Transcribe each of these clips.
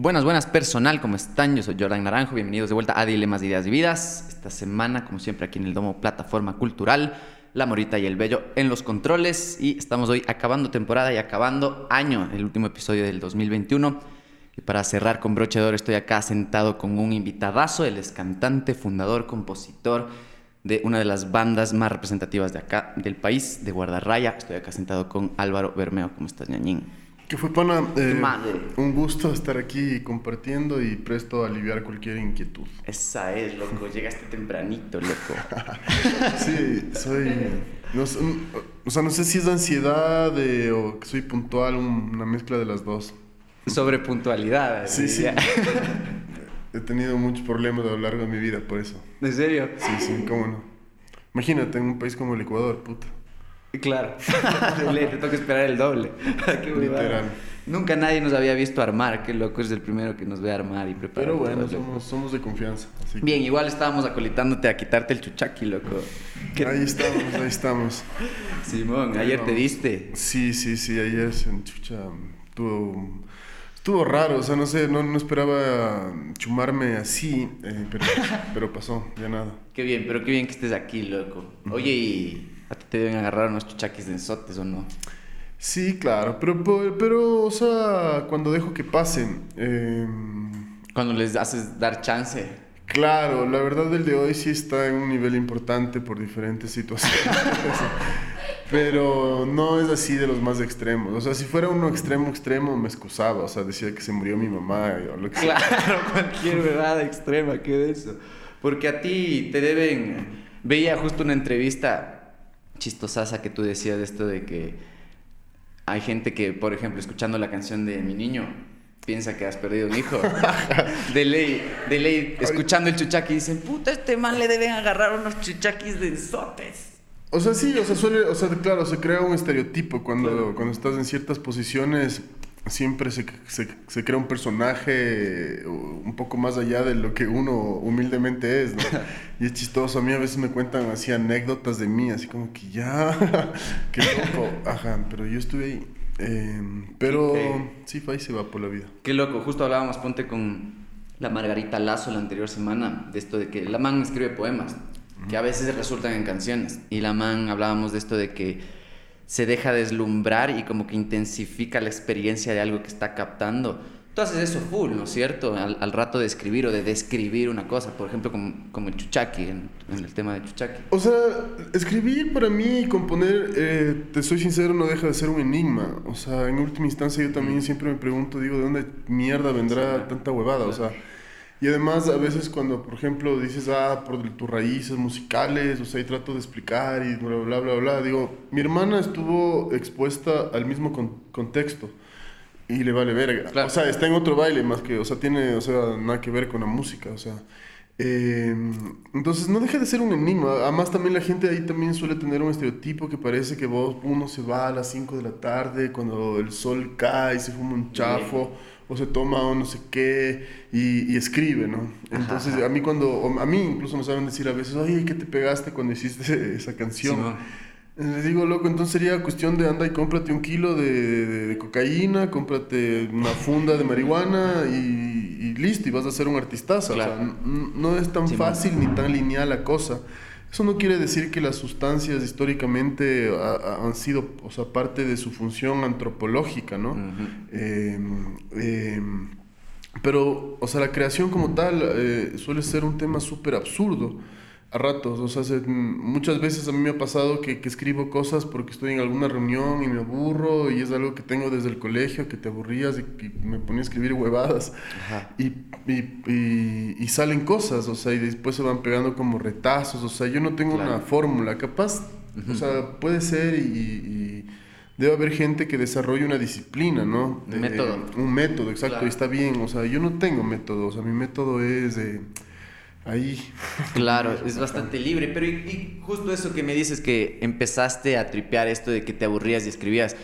Buenas, buenas personal, ¿cómo están? Yo soy Jordan Naranjo, bienvenidos de vuelta a Dilemas, Ideas y Vidas. Esta semana, como siempre, aquí en el Domo Plataforma Cultural, La Morita y el Bello en los controles. Y estamos hoy acabando temporada y acabando año, el último episodio del 2021. Y para cerrar con broche de oro, estoy acá sentado con un invitadazo, él es cantante, fundador, compositor de una de las bandas más representativas de acá, del país, de Guardarraya. Estoy acá sentado con Álvaro Bermeo. ¿Cómo estás, ñañín? Que fue, pana, eh, Madre. un gusto estar aquí compartiendo y presto a aliviar cualquier inquietud. Esa es, loco. Llegaste tempranito, loco. Sí, soy... No, sé- o sea, no sé si es ansiedad de- o que soy puntual, un- una mezcla de las dos. Sobre puntualidad. Sí, sí. He tenido muchos problemas a lo largo de mi vida por eso. ¿En serio? Sí, sí, cómo no. Imagínate en un país como el Ecuador, puta. Claro. Le- Te toca esperar el doble. Literal. Nunca nadie nos había visto armar. Qué loco es el primero que nos ve armar y preparar. Pero bueno, somos, somos de confianza. Así que- Bien, igual estábamos acolitándote a quitarte el chuchaqui, loco. ¿Qué- Ahí estamos, ahí estamos. Simón, Ahí ayer te diste. Sí, sí, sí, ayer se chucha, estuvo, estuvo raro, o sea, no sé, no, no esperaba chumarme así, eh, pero, pero pasó, ya nada. Qué bien, pero qué bien que estés aquí, loco. Oye, ¿y a ti te deben agarrar unos chuchaquis de ensotes o no? Sí, claro, pero, pero, o sea, cuando dejo que pasen, eh, Cuando les haces dar chance. claro, la verdad del de hoy sí está en un nivel importante por diferentes situaciones. Pero no es así de los más extremos. O sea, si fuera uno extremo, extremo, me excusaba. O sea, decía que se murió mi mamá o lo que sea. Claro, cualquier verdad extrema, qué de eso. Porque a ti te deben. Veía justo una entrevista chistosaza que tú decías de esto de que hay gente que, por ejemplo, escuchando la canción de mi niño, piensa que has perdido un hijo. De ley, de ley, escuchando el chuchaqui, dicen, puta, este man le deben agarrar unos chuchaquis de ensotes. O sea, sí, o sea, suele, o sea, claro, se crea un estereotipo cuando, Claro. cuando estás en ciertas posiciones, siempre se, se, se crea un personaje uh, un poco más allá de lo que uno humildemente es, ¿no? Y es chistoso, a mí a veces me cuentan así anécdotas de mí, así como que ya, qué loco, ajá, pero yo estuve ahí. Eh, pero sí, ahí se va por la vida. Qué loco, justo hablábamos, ponte con la Margarita Lazo la anterior semana, de esto de que la man escribe poemas, que a veces resultan en canciones. Y la man hablábamos de esto de que se deja deslumbrar y como que intensifica la experiencia de algo que está captando. Tú haces eso full, ¿no es cierto? Al, al rato de escribir o de describir una cosa, por ejemplo, como, como el chuchaqui, en, en el tema de chuchaqui. O sea, escribir para mí y componer, eh, te soy sincero, no deja de ser un enigma. O sea, en última instancia yo también siempre me pregunto, digo, ¿de dónde mierda vendrá Sí, tanta huevada? O sea, y además a veces cuando, por ejemplo, dices, ah, por tus raíces musicales, o sea, y trato de explicar y bla, bla, bla, bla, digo, mi hermana estuvo expuesta al mismo con- contexto. Y le vale verga. Claro. O sea, está en otro baile más que, o sea, tiene, o sea, nada que ver con la música, o sea. eh, entonces no deja de ser un enigma. Además también la gente ahí también suele tener un estereotipo que parece que vos, uno se va a las 5 de la tarde cuando el sol cae y se fuma un chafo o se toma o no sé qué y, y escribe, ¿no? Entonces ajá. a mí cuando, a mí incluso me saben decir a veces, oye, ¿qué te pegaste cuando hiciste esa canción? Simón. Les digo, loco, entonces sería cuestión de anda y cómprate un kilo de, de- de cocaína, cómprate una funda de marihuana y, y listo, y vas a ser un artistazo. Claro. O sea, no es tan fácil ni tan lineal la cosa. Eso no quiere decir que las sustancias históricamente han sido, o sea, parte de su función antropológica, ¿no? Eh, eh, pero, o sea, la creación como tal eh, suele ser un tema súper absurdo a ratos. O sea, se- muchas veces a mí me ha pasado que, que escribo cosas porque estoy en alguna reunión y me aburro y es algo que tengo desde el colegio, que te aburrías y, que me ponía a escribir huevadas. Ajá. Y, y, y- y salen cosas, o sea, y después se van pegando como retazos, o sea, yo no tengo Claro. una fórmula, capaz, o sea, puede ser y, y debe haber gente que desarrolle una disciplina, ¿no? Un método. Un método, exacto, Claro. y está bien, o sea, yo no tengo método, o sea, mi método es de ahí. Claro, es bastante libre, pero y, y justo eso que me dices que empezaste a tripear esto de que te aburrías y escribías.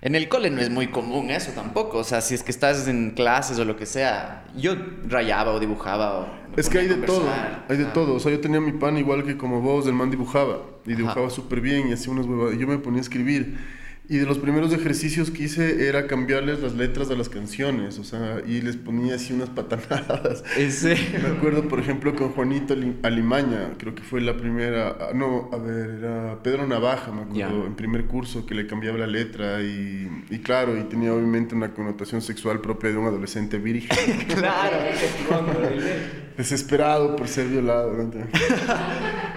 En el cole no es muy común eso tampoco, o sea, si es que estás en clases o lo que sea, yo rayaba o dibujaba o Es que hay de todo, hay de Ah. todo. O sea, yo tenía mi pan igual que como vos, el man dibujaba. Y dibujaba súper bien y hacía unas huevadas. Y yo me ponía a escribir. Y de los primeros ejercicios que hice era cambiarles las letras de las canciones, o sea, y les ponía así unas patanadas. ¿Ese? Me acuerdo, por ejemplo, con Juanito Alimaña, creo que fue la primera, ah, no, a ver, era Pedro Navaja, me acuerdo, en primer curso, que le cambiaba la letra y, y, claro, y tenía obviamente una connotación sexual propia de un adolescente virgen. claro, desesperado por ser violado.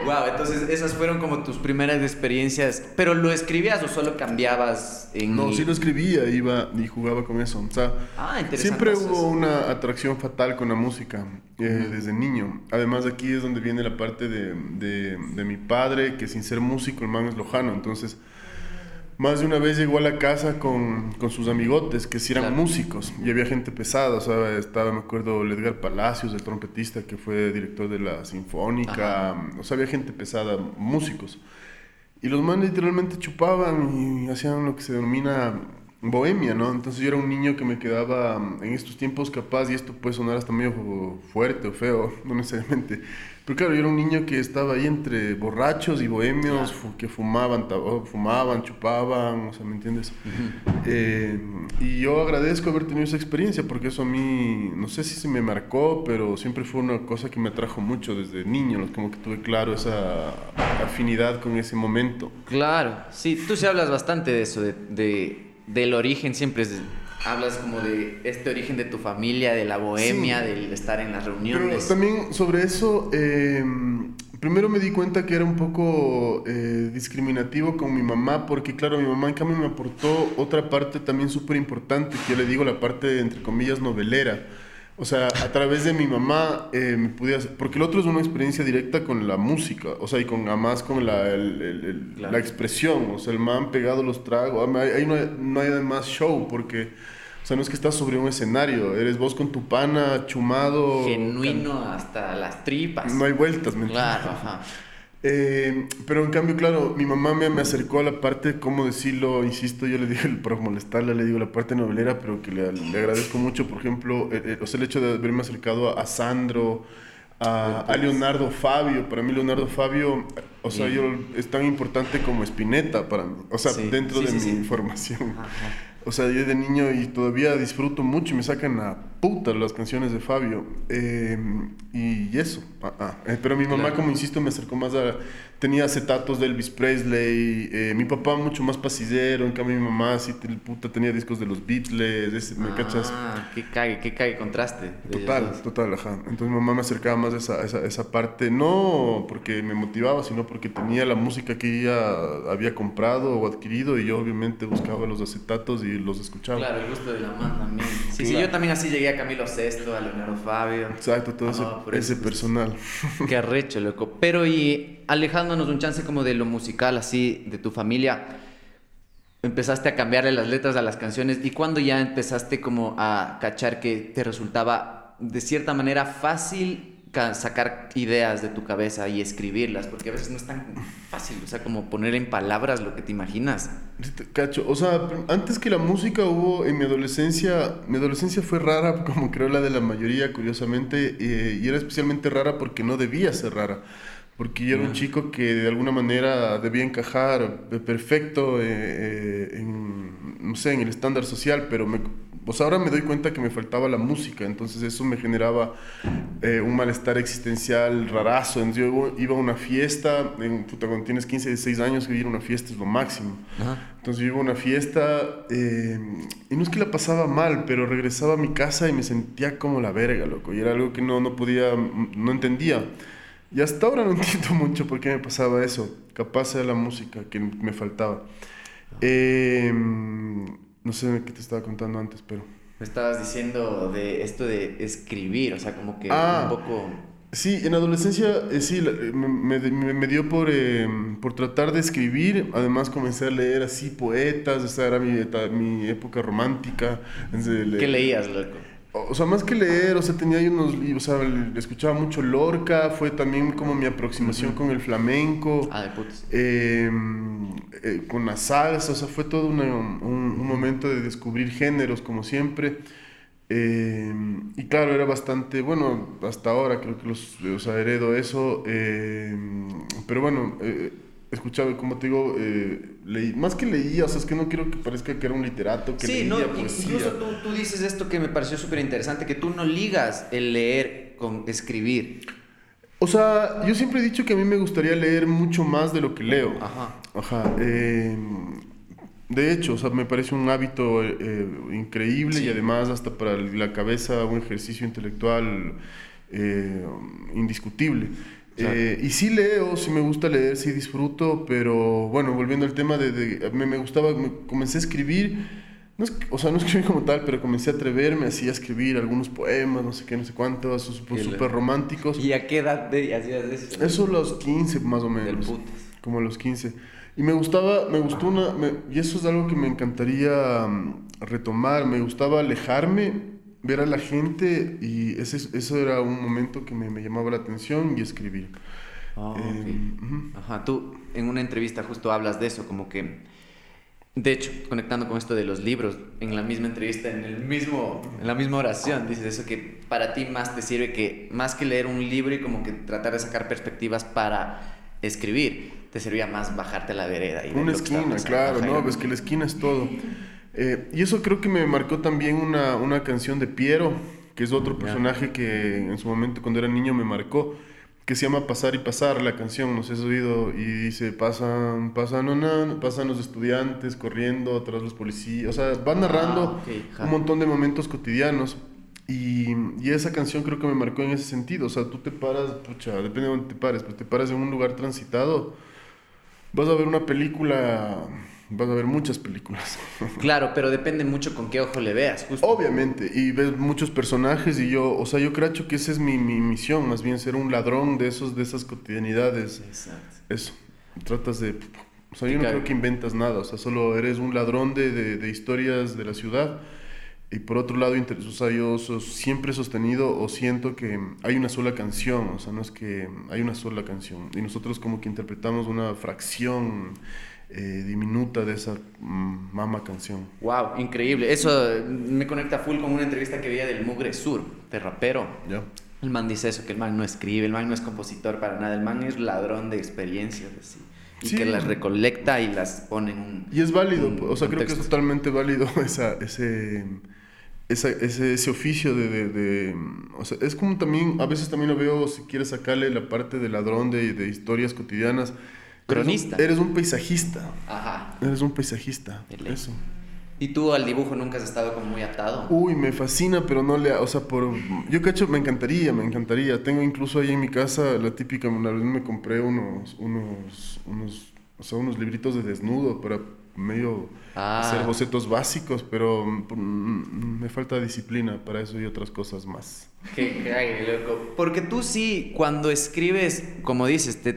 wow, entonces esas fueron como tus primeras experiencias, pero ¿lo escribías o solo cambiabas en No, sí lo escribía, iba y jugaba con eso. O sea, ah, siempre hubo una atracción fatal con la música eh, desde niño. Además aquí es donde viene la parte de, de, de mi padre, que sin ser músico el man es lojano, entonces más de una vez llegó a la casa con, con sus amigotes, que sí eran músicos, y había gente pesada, o sea, estaba, me acuerdo, Edgar Palacios, el trompetista que fue director de la Sinfónica, o sea, había gente pesada, músicos. Y los manes literalmente chupaban y hacían lo que se denomina bohemia, ¿no? Entonces yo era un niño que me quedaba en estos tiempos capaz, y esto puede sonar hasta medio fuerte o feo, no necesariamente, pero claro, yo era un niño que estaba ahí entre borrachos y bohemios que fumaban, fumaban, chupaban, o sea, ¿me entiendes? Eh, y yo agradezco haber tenido esa experiencia porque eso a mí, no sé si se me marcó, pero siempre fue una cosa que me atrajo mucho desde niño, como que tuve claro esa afinidad con ese momento. Claro, sí, tú sí hablas bastante de eso, de, de del origen siempre es hablas como de este origen de tu familia, de la bohemia, del estar en las reuniones. Pero también sobre eso, eh, primero me di cuenta que era un poco eh, discriminativo con mi mamá, porque claro, mi mamá en cambio me aportó otra parte también súper importante, que yo le digo la parte, entre comillas, novelera. O sea, a través de mi mamá eh, me pude hacer, porque el otro es una experiencia directa con la música, o sea, y con además con la, la expresión, o sea, el man pegado los tragos, ahí no hay, no hay más show, porque, o sea, no es que estás sobre un escenario, eres vos con tu pana, chumado. Genuino hasta las tripas. No hay vueltas, ¿me Claro, ajá. Eh, pero en cambio, claro, mi mamá me, me, acercó a la parte, ¿cómo decirlo? Insisto, yo le dije, por molestarle, le digo la parte novelera, pero que le, agradezco mucho, por ejemplo, eh, eh, el hecho de haberme acercado a, Sandro, a, Leonardo Fabio. Para mí, Leonardo Fabio, o sea, yo, es tan importante como Spinetta para mí, o sea, dentro de mi formación. O sea, yo de niño y todavía disfruto mucho y me sacan a puta las canciones de Fabio. Em, y eso. Ah, ah. Eh, pero mi mamá, como insisto, me acercó más a... Tenía acetatos de Elvis Presley. Eh, mi papá mucho más pasillero. En cambio, mi mamá sí puta, tenía discos de los Beatles. ¿Me ah, cachas? qué cague, qué cague contraste. Total, total, ajá. Entonces mi mamá me acercaba más a esa, esa, esa, parte. No porque me motivaba, sino porque tenía la música que ella había comprado o adquirido. Y yo obviamente buscaba los acetatos y los escuchaba. Claro, el gusto de la mamá también. Sí, sí, yo también así llegué a Camilo Sesto, a Leonardo Fabio. Exacto, todo ese, personal. Qué arrecho, loco. Pero y alejándonos un chance como de lo musical, así, de tu familia, empezaste a cambiarle las letras a las canciones y cuando ya empezaste como a cachar que te resultaba de cierta manera fácil sacar ideas de tu cabeza y escribirlas, porque a veces no es tan fácil, o sea, como poner en palabras lo que te imaginas. Cacho, o sea, antes que la música hubo en mi adolescencia, mi adolescencia fue rara, como creo la de la mayoría, curiosamente, eh, y era especialmente rara porque no debía ser rara. Porque yo era un chico que de alguna manera debía encajar perfecto eh, eh, en, no sé, en el estándar social, pero me, pues ahora me doy cuenta que me faltaba la música, entonces eso me generaba eh, un malestar existencial rarazo. Entonces yo iba a una fiesta, en, puta, cuando tienes 15, 16 años, ir a una fiesta es lo máximo. Entonces yo iba a una fiesta eh, y no es que la pasaba mal, pero regresaba a mi casa y me sentía como la verga, loco. Y era algo que no, no podía, no entendía. Y hasta ahora no entiendo mucho por qué me pasaba eso. Capaz era la música que me faltaba. Eh, no sé qué te estaba contando antes, pero... Me estabas diciendo de esto de escribir, o sea, como que ah, un poco... Sí, en adolescencia eh, sí, me, me, dio por, eh, por tratar de escribir, además comencé a leer así poetas, o sea, era mi, mi época romántica. ¿Qué leías, loco? O sea, más que leer, o sea, tenía ahí unos libros, o sea, escuchaba mucho Lorca, fue también como mi aproximación con el flamenco. Ah, de putas. Em, eh, con la salsa, o sea, fue todo un, un, momento de descubrir géneros, como siempre. Em, y claro, era bastante, bueno, hasta ahora creo que los, o sea, heredo eso. Em, pero bueno, eh, escuchaba, como te digo, eh, leí, más que leía, o sea, es que no quiero que parezca que era un literato que Sí, leía no, poesía. incluso tú, tú dices esto que me pareció súper interesante, que tú no ligas el leer con escribir. O sea, yo siempre he dicho que a mí me gustaría leer mucho más de lo que leo. Ajá. Ajá. eh, de hecho, o sea, me parece un hábito eh, increíble Sí. y además hasta para la cabeza un ejercicio intelectual eh, indiscutible. Eh, y sí leo, sí me gusta leer, sí disfruto, pero bueno, volviendo al tema de, de- me, me gustaba, me- comencé a escribir, no es o sea, no escribí como tal, pero comencé a atreverme así a escribir algunos poemas, no sé qué, no sé cuántos, súper Qué súper románticos. ¿Y a qué edad de, hacías eso? Eso a los 15 más o menos. Como a los 15. Y me gustaba, me gustó una, me- y eso es algo que me encantaría mm, retomar, me gustaba alejarme, ver a la gente y ese, eso era un momento que me, me llamaba la atención y escribir. Ah, Eh, ujú. Ajá, tú en una entrevista justo hablas de eso, como que, de hecho, conectando con esto de los libros, en la misma entrevista, en, el mismo, en la misma oración, dices eso que para ti más te sirve que, más que leer un libro y como que tratar de sacar perspectivas para escribir, te servía más bajarte a la vereda. Y Una esquina, claro, ¿no? Ves que la esquina es todo. Eh, y eso creo que me marcó también una, una canción de Piero, que es otro personaje que en su momento cuando era niño me marcó, que se llama Pasar y Pasar, la canción, no sé si has oído, y dice, pasan, pasan, una, pasan los estudiantes corriendo atrás los policías, o sea, va narrando Ah, ajá. un montón de momentos cotidianos. Y, y esa canción creo que me marcó en ese sentido. O sea, tú te paras, pucha, depende de dónde te pares, pues te paras en un lugar transitado, vas a ver una película, vas a ver muchas películas. Claro, pero depende mucho con qué ojo le veas, justo. Obviamente, y ves muchos personajes y yo, o sea, yo creo que esa es mi, mi misión, más bien ser un ladrón de esos de esas cotidianidades. Exacto. Eso, tratas de... O sea, yo no Claro. creo que inventas nada, o sea, solo eres un ladrón de, de, de historias de la ciudad. Y por otro lado, o sea, yo siempre he sostenido o siento que hay una sola canción, o sea, no es que hay una sola canción. Y nosotros como que interpretamos una fracción eh, diminuta de esa mm, mama canción. Wow, increíble. Eso me conecta full con una entrevista que veía del Mugre Sur, de rapero. ¿Ya? El man dice eso, que el man no escribe, el man no es compositor para nada, el man es ladrón de experiencias, así. Y Sí. que las recolecta y las pone en un... Y es válido, un o sea, creo que es totalmente válido esa, ese, esa- ese, ese oficio de, de- de, O sea, es como también, a veces también lo veo, si quieres sacarle la parte de ladrón de, de historias cotidianas. Eres un- Cronista. Eres un, paisajista, Ajá. eres un paisajista, eso. ¿Y tú al dibujo nunca has estado como muy atado? Uy, me fascina, pero no le... O sea, por... Yo cacho, me encantaría, me encantaría. Tengo incluso ahí en mi casa la típica, una vez me compré unos, unos, unos, o sea, unos libritos de desnudo para medio Ah. hacer bocetos básicos, pero mm, me falta disciplina para eso y otras cosas más. Qué loco. Porque tú sí, cuando escribes, como dices, te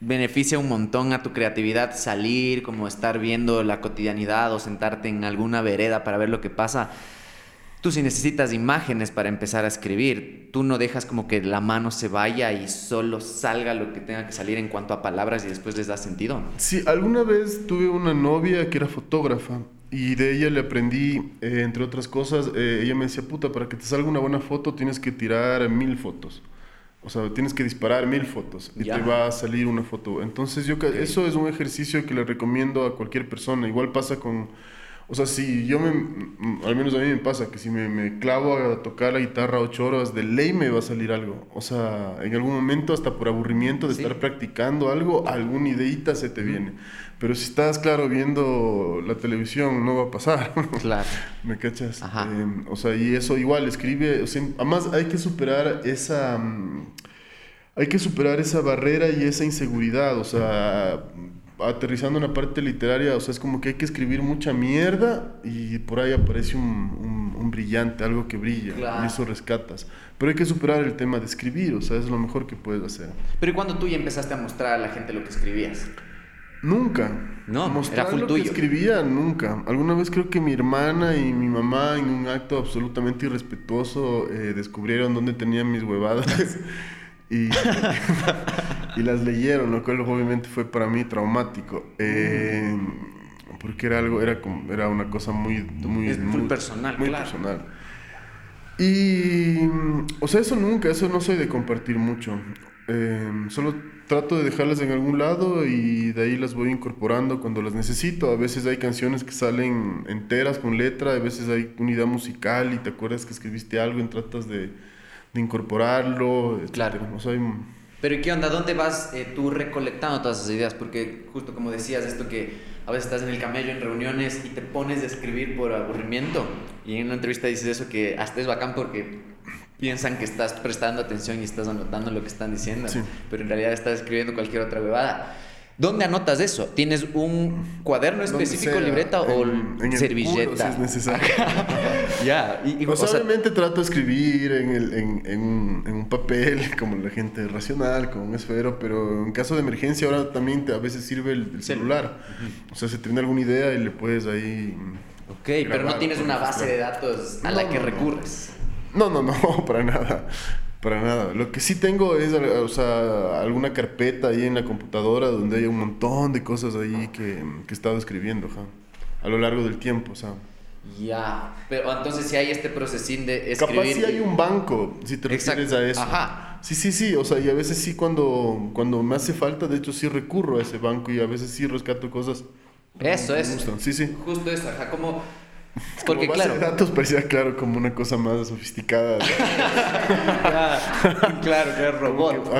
beneficia un montón a tu creatividad salir, como estar viendo la cotidianidad o sentarte en alguna vereda para ver lo que pasa. Tú sí necesitas imágenes para empezar a escribir. Tú no dejas como que la mano se vaya y solo salga lo que tenga que salir en cuanto a palabras y después les da sentido. Sí, alguna vez tuve una novia que era fotógrafa y de ella le aprendí, eh, entre otras cosas, eh, ella me decía, puta, para que te salga una buena foto tienes que tirar mil fotos. O sea, tienes que disparar mil fotos y Ya. te va a salir una foto. Entonces, yo ca- eso es un ejercicio que le recomiendo a cualquier persona. Igual pasa con... O sea, si yo me... mm, Al menos a mí me pasa que si me, me clavo a tocar la guitarra ocho horas, de ley me va a salir algo. O sea, en algún momento, hasta por aburrimiento de Sí. estar practicando algo, alguna ideita se te viene. Pero si estás, claro, viendo la televisión, no va a pasar. Claro. ¿Me cachas? Ajá. Eh, o sea, y eso igual, escribe, o sea, además hay que superar esa, mm, hay que superar esa barrera y esa inseguridad, o sea, aterrizando en la parte literaria, o sea, es como que hay que escribir mucha mierda y por ahí aparece un, un- un brillante, algo que brilla, Claro. y eso rescatas. Pero hay que superar el tema de escribir, o sea, es lo mejor que puedes hacer. Pero ¿y cuando tú ya empezaste a mostrar a la gente lo que escribías? Nunca. No, Mostrar era full lo que escribía, nunca. Alguna vez creo que mi hermana y mi mamá, en un acto absolutamente irrespetuoso, eh, descubrieron dónde tenía mis huevadas y, y las leyeron, lo cual obviamente fue para mí traumático. Eh, porque era algo, era, como, era una cosa muy, muy, Es muy muy personal, muy claro. personal. Y, o sea, eso nunca, eso no soy de compartir mucho. Em, solo trato de dejarlas en algún lado y de ahí las voy incorporando cuando las necesito. A veces hay canciones que salen enteras con letra, a veces hay unidad musical y te acuerdas que escribiste algo y tratas de, de incorporarlo. Claro. O sea, hay- Pero ¿y qué onda? ¿Dónde vas eh, tú recolectando todas esas ideas? Porque justo como decías, esto que a veces estás en el camello en reuniones y te pones a escribir por aburrimiento. Y en una entrevista dices eso que hasta es bacán porque piensan que estás prestando atención y estás anotando lo que están diciendo. Sí. Pero en realidad estás escribiendo cualquier otra bebada. ¿Dónde anotas eso? ¿Tienes un cuaderno específico, sea, libreta o en- en el culo, servilleta? si es necesario. ya. Y, y, O sea, obviamente trato de escribir en, el, en, en un, en papel, como la gente racional, con un esfero, pero en caso de emergencia ahora también te, a veces sirve el, el celular. O sea, se tiene alguna idea y le puedes ahí... ok, pero no grabar, tienes una pues, base de datos a No, la que recurres. No, no, no, para nada. Para nada. Lo que sí tengo es, o sea, alguna carpeta ahí en la computadora donde hay un montón de cosas ahí que, que he estado escribiendo, ajá, a lo largo del tiempo, o sea. Ya, pero entonces si hay este procesín de escribir. Capaz sí hay un banco, si te refieres Exacto. a eso. Ajá. Sí, sí, sí, o sea, y a veces sí cuando, cuando me hace falta, de hecho sí recurro a ese banco y a veces sí rescato cosas. Eso es. Sí, sí. Justo eso, ajá, como. Como Porque base claro. de datos parecía claro como una cosa más sofisticada. Claro, que es robot.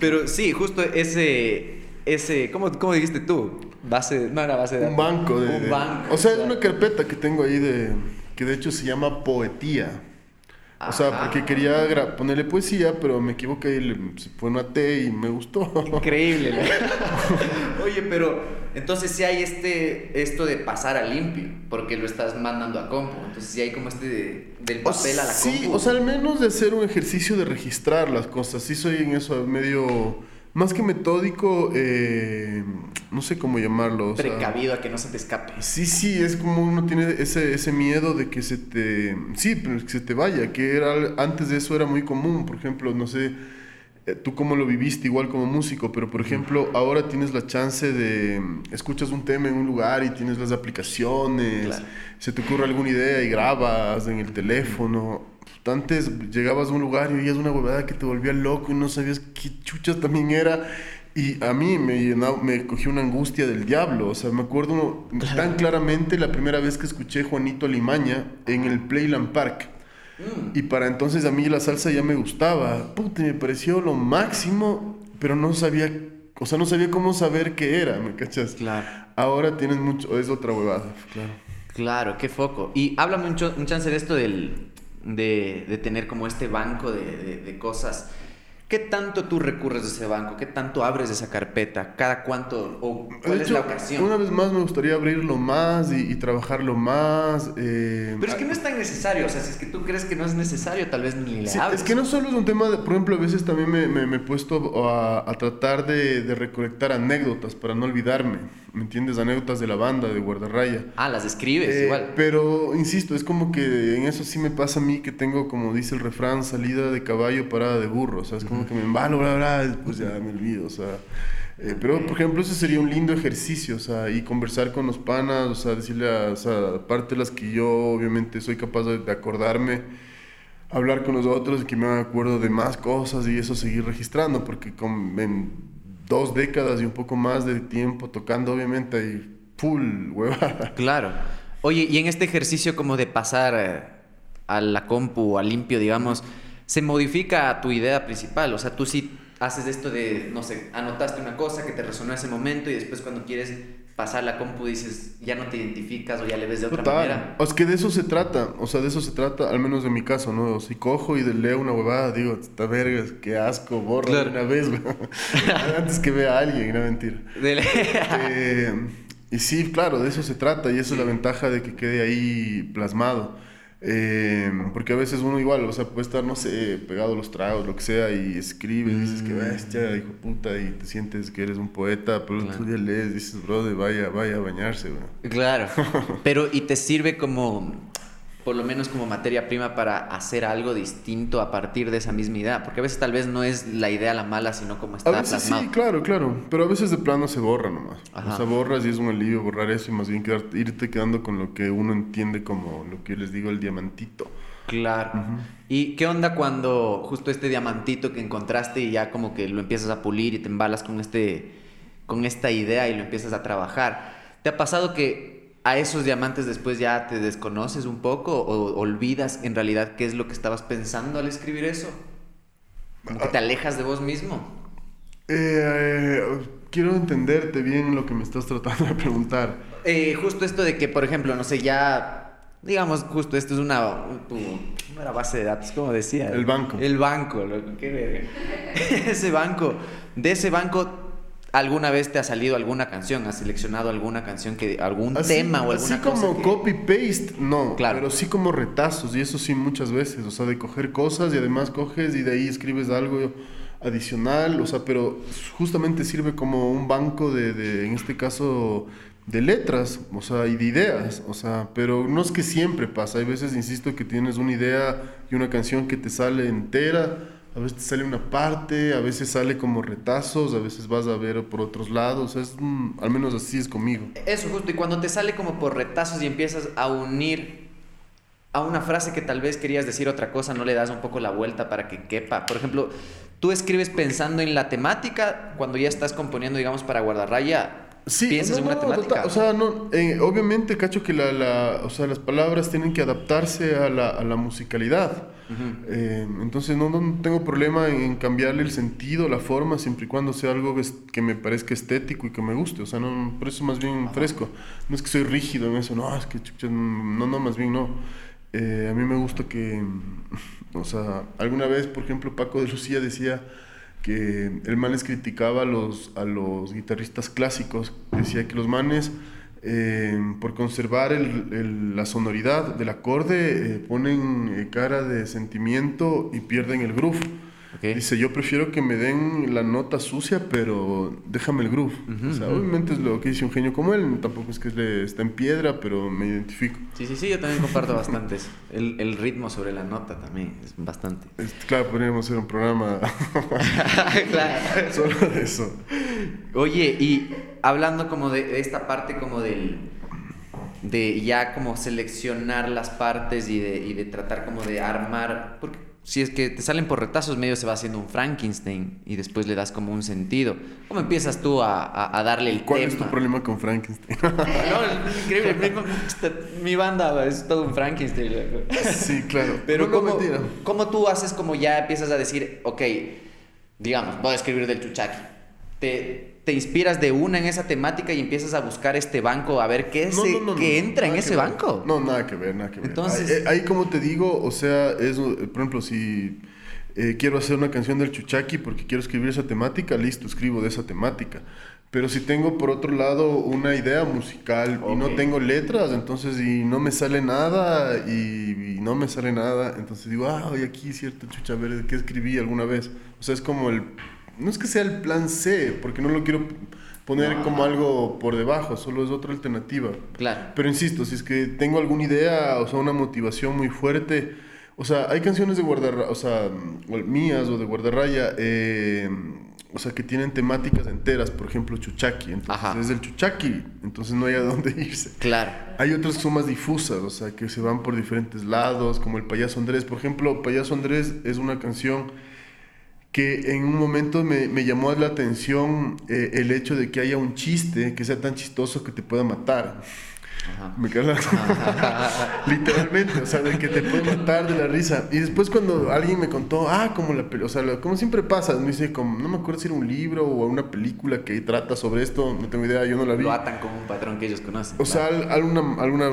Pero sí, justo ese. ese ¿cómo, ¿Cómo dijiste tú? Base. No era base de Un datos. banco de... Un banco. O sea, es claro. una carpeta que tengo ahí de... Que de hecho se llama Poetía. O sea, porque quería ponerle poesía, pero me equivoqué y le fue una T y me gustó. Increíble. ¿no? Oye, pero entonces sí hay este esto de pasar a limpio, porque lo estás mandando a compu. Entonces sí hay como este de- del O papel a la sí, compu. o sea, al menos de hacer un ejercicio de registrar las cosas. Sí soy en eso medio... Más que metódico, eh, no sé cómo llamarlo. o sea, precavido a que no se te escape. Sí, sí, es como uno tiene ese, ese miedo de que se te... Sí, pero que se te vaya, que era antes de eso era muy común. Por ejemplo, no sé, tú cómo lo viviste igual como músico, pero por ejemplo, ahora tienes la chance de... Escuchas un tema en un lugar y tienes las aplicaciones, Claro. se te ocurre alguna idea y grabas en el teléfono. Antes llegabas a un lugar y veías una huevada que te volvía loco y no sabías qué chuchas también era. Y a mí me, llenaba, me cogió una angustia del diablo. O sea, me acuerdo tan claramente la primera vez que escuché Juanito Limaña en el Playland Park. Y para entonces a mí la salsa ya me gustaba. Puta, me pareció lo máximo, pero no sabía, o sea, no sabía cómo saber qué era, ¿me cachas? Claro. Ahora tienes mucho, es otra huevada, claro. Claro, qué foco. Y háblame un, cho- un chance de esto del, de, de tener como este banco de, de- de cosas. ¿Qué tanto tú recurres a ese banco? ¿Qué tanto abres esa carpeta? ¿Cada cuánto? ¿O cuál De es la ocasión? Una vez más me gustaría abrirlo más y, y trabajarlo más. eh, Pero es que no es tan necesario. O sea, si es que tú crees que no es necesario, tal vez ni le Sí, abres. es que no solo es un tema de, por ejemplo, a veces también me, me- me he puesto a, a tratar de, de recolectar anécdotas para no olvidarme, ¿me entiendes? Anécdotas de la banda, de Guardarraya. Ah, las escribes Eh, igual. Pero, insisto, es como que en eso sí me pasa a mí que tengo, como dice el refrán, salida de caballo, parada de burro. O sea, es como que me embalo, bla, bla, después ya me olvido, o sea... eh, pero, por ejemplo, ese sería un lindo ejercicio, o sea, y conversar con los panas, o sea, decirle, a, o sea, aparte de las que yo obviamente soy capaz de, acordarme, hablar con los otros y que me acuerdo de más cosas y eso seguir registrando, porque con, en dos décadas y un poco más de tiempo tocando, obviamente hay full huevada. Claro. Oye, y en este ejercicio como de pasar eh, a la compu, a limpio, digamos, se modifica tu idea principal. O sea, tú sí haces esto de, no sé, anotaste una cosa que te resonó en ese momento y después cuando quieres pasar la compu dices, ya no te identificas o ya le ves de otra Total. manera. O es que de eso se trata, o sea, de eso se trata, al menos en mi caso, ¿no? Si cojo y de- leo una huevada, digo, esta verga, qué asco, borra de Claro. una vez, güey. Antes que vea a alguien, no mentira. Eh, y sí, claro, de eso se trata y eso es la ventaja de que quede ahí plasmado. Eh, porque a veces uno igual, o sea, puede estar, no sé, pegado a los tragos, lo que sea, y escribe, y dices que bestia, hijo de puta, y te sientes que eres un poeta, pero Claro. tú ya lees, dices, brother, vaya, vaya a bañarse, güey. Claro. Pero, ¿y te sirve como, por lo menos como materia prima para hacer algo distinto a partir de esa misma idea? Porque a veces tal vez no es la idea la mala, sino como está A veces plasmado. sí, claro, claro. Pero a veces de plano se borra nomás. Ajá. O sea, borras y es un alivio borrar eso y más bien irte quedando con lo que uno entiende como lo que yo les digo el diamantito. Claro. ¿Y qué onda cuando justo este diamantito que encontraste y ya como que lo empiezas a pulir y te embalas con, este, con esta idea y lo empiezas a trabajar? ¿Te ha pasado que a esos diamantes después ya te desconoces un poco o olvidas en realidad qué es lo que estabas pensando al escribir eso? Como que te alejas de vos mismo. Eh, quiero entenderte bien lo que me estás tratando de preguntar. Eh, justo esto de que, por ejemplo, no sé, ya digamos, justo esto es una, una base de datos, como decía. El banco. El banco, loco, qué Ese banco, de ese banco, ¿alguna vez te ha salido alguna canción? ¿Has seleccionado alguna canción, que algún tema o alguna así como copy-paste, no. Claro. Pero sí como retazos, y eso sí muchas veces. O sea, de coger cosas y además coges y de ahí escribes algo adicional. O sea, pero justamente sirve como un banco de, de en este caso de letras, o sea, y de ideas, o sea, pero no es que siempre pasa, hay veces, insisto, que tienes una idea y una canción que te sale entera, a veces te sale una parte, a veces sale como retazos, a veces vas a ver por otros lados, es, al menos así es conmigo. Eso justo, y cuando te sale como por retazos y empiezas a unir a una frase que tal vez querías decir otra cosa, no le das un poco la vuelta para que quepa. Por ejemplo, tú escribes pensando en la temática, cuando ya estás componiendo, digamos, para guardarraya, Sí, piensas en una temática. o sea, no, eh, obviamente, cacho que la, la, o sea, las palabras tienen que adaptarse a la, a la musicalidad. Eh, entonces, no, no, tengo problema en cambiarle el sentido, la forma, siempre y cuando sea algo que me parezca estético y que me guste. O sea, no, por eso más bien fresco. No es que soy rígido en eso, no, es que no, no, más bien no. Eh, a mí me gusta que, o sea, alguna vez, por ejemplo, Paco de Lucía decía que el man les criticaba a los, a los guitarristas clásicos, decía que los manes, eh, por conservar el, la sonoridad del acorde, eh, ponen eh, cara de sentimiento y pierden el groove. Dice, yo prefiero que me den la nota sucia, pero déjame el groove. o sea, obviamente es lo que dice un genio como él, tampoco es que le está en piedra, pero me identifico. Sí, sí, sí, yo también comparto bastante El, el, ritmo sobre la nota también es bastante. claro, podríamos hacer un programa claro. solo de eso. Oye, y hablando como de esta parte como del de ya como seleccionar las partes y de, y de tratar como de armar, porque si es que te salen por retazos, medio se va haciendo un Frankenstein y después le das como un sentido. ¿Cómo empiezas tú a, a, darle el ¿Cuál tema? es tu problema con Frankenstein? no, es increíble. Mi, banda es todo un Frankenstein. Sí, claro. Pero ¿cómo, ¿cómo, tú haces como ya empiezas a decir, ok, digamos, voy a escribir del Chuchaki? Te, te inspiras de una en esa temática y empiezas a buscar este banco a ver qué, es que entra en ese banco. No, nada que ver, nada que ver. Entonces, ahí, como te digo, o sea, es, por ejemplo, si eh, quiero hacer una canción del Chuchaki porque quiero escribir esa temática, listo, escribo de esa temática. Pero si tengo por otro lado una idea musical y no tengo letras, entonces y no me sale nada y, no me sale nada, entonces digo, ah, hoy aquí cierto chucha, a ver, ¿qué escribí alguna vez? O sea, es como el no es que sea el plan C, porque no lo quiero poner como algo por debajo, solo es otra alternativa. Claro. Pero insisto, si es que tengo alguna idea, o sea, una motivación muy fuerte, o sea, hay canciones de guardarraya, o sea, mías o de guardarraya, eh, o sea, que tienen temáticas enteras, por ejemplo, Chuchaki, entonces es el Chuchaki, entonces no hay a dónde irse. Claro. Hay otras que son más difusas, o sea, que se van por diferentes lados, como el Payaso Andrés, por ejemplo, Payaso Andrés es una canción que en un momento me, me llamó la atención eh, el hecho de que haya un chiste que sea tan chistoso que te pueda matar. Me Literalmente, o sea, de que te puede matar de la risa. Y después cuando alguien me contó, ah, como la o sea, como siempre pasa, me dice, como, no me acuerdo si era un libro o una película que trata sobre esto, no tengo idea, yo no la vi. Lo atan como un patrón que ellos conocen. O sea, alguna, alguna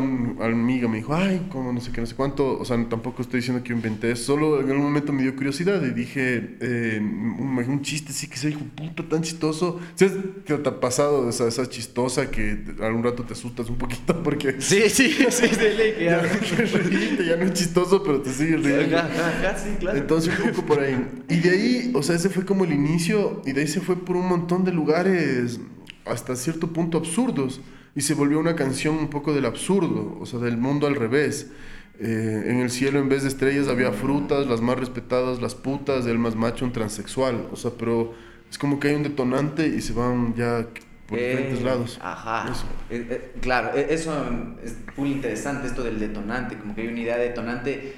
amiga me dijo, ay, como no sé qué, no sé cuánto, o sea, tampoco estoy diciendo que inventé, solo en algún momento me dio curiosidad y dije, eh, un, un, chiste sí que se dijo, puta, tan chistoso. ¿Sabes qué te ha pasado esa, esa chistosa que algún rato te asustas un poquito? Porque... Sí, sí, sí, sí que ya, ya, no es chistoso, pero te sigue riendo. sí, claro. Entonces un poco por ahí. Y de ahí, o sea, ese fue como el inicio, y de ahí se fue por un montón de lugares hasta cierto punto absurdos, y se volvió una canción un poco del absurdo, o sea, del mundo al revés. Eh, en el cielo en vez de estrellas había frutas, las más respetadas, las putas, el más macho, un transexual. O sea, pero es como que hay un detonante y se van ya por diferentes eh, lados. Ajá. Eh, eh, claro, eso es muy interesante, esto del detonante, como que hay una idea de detonante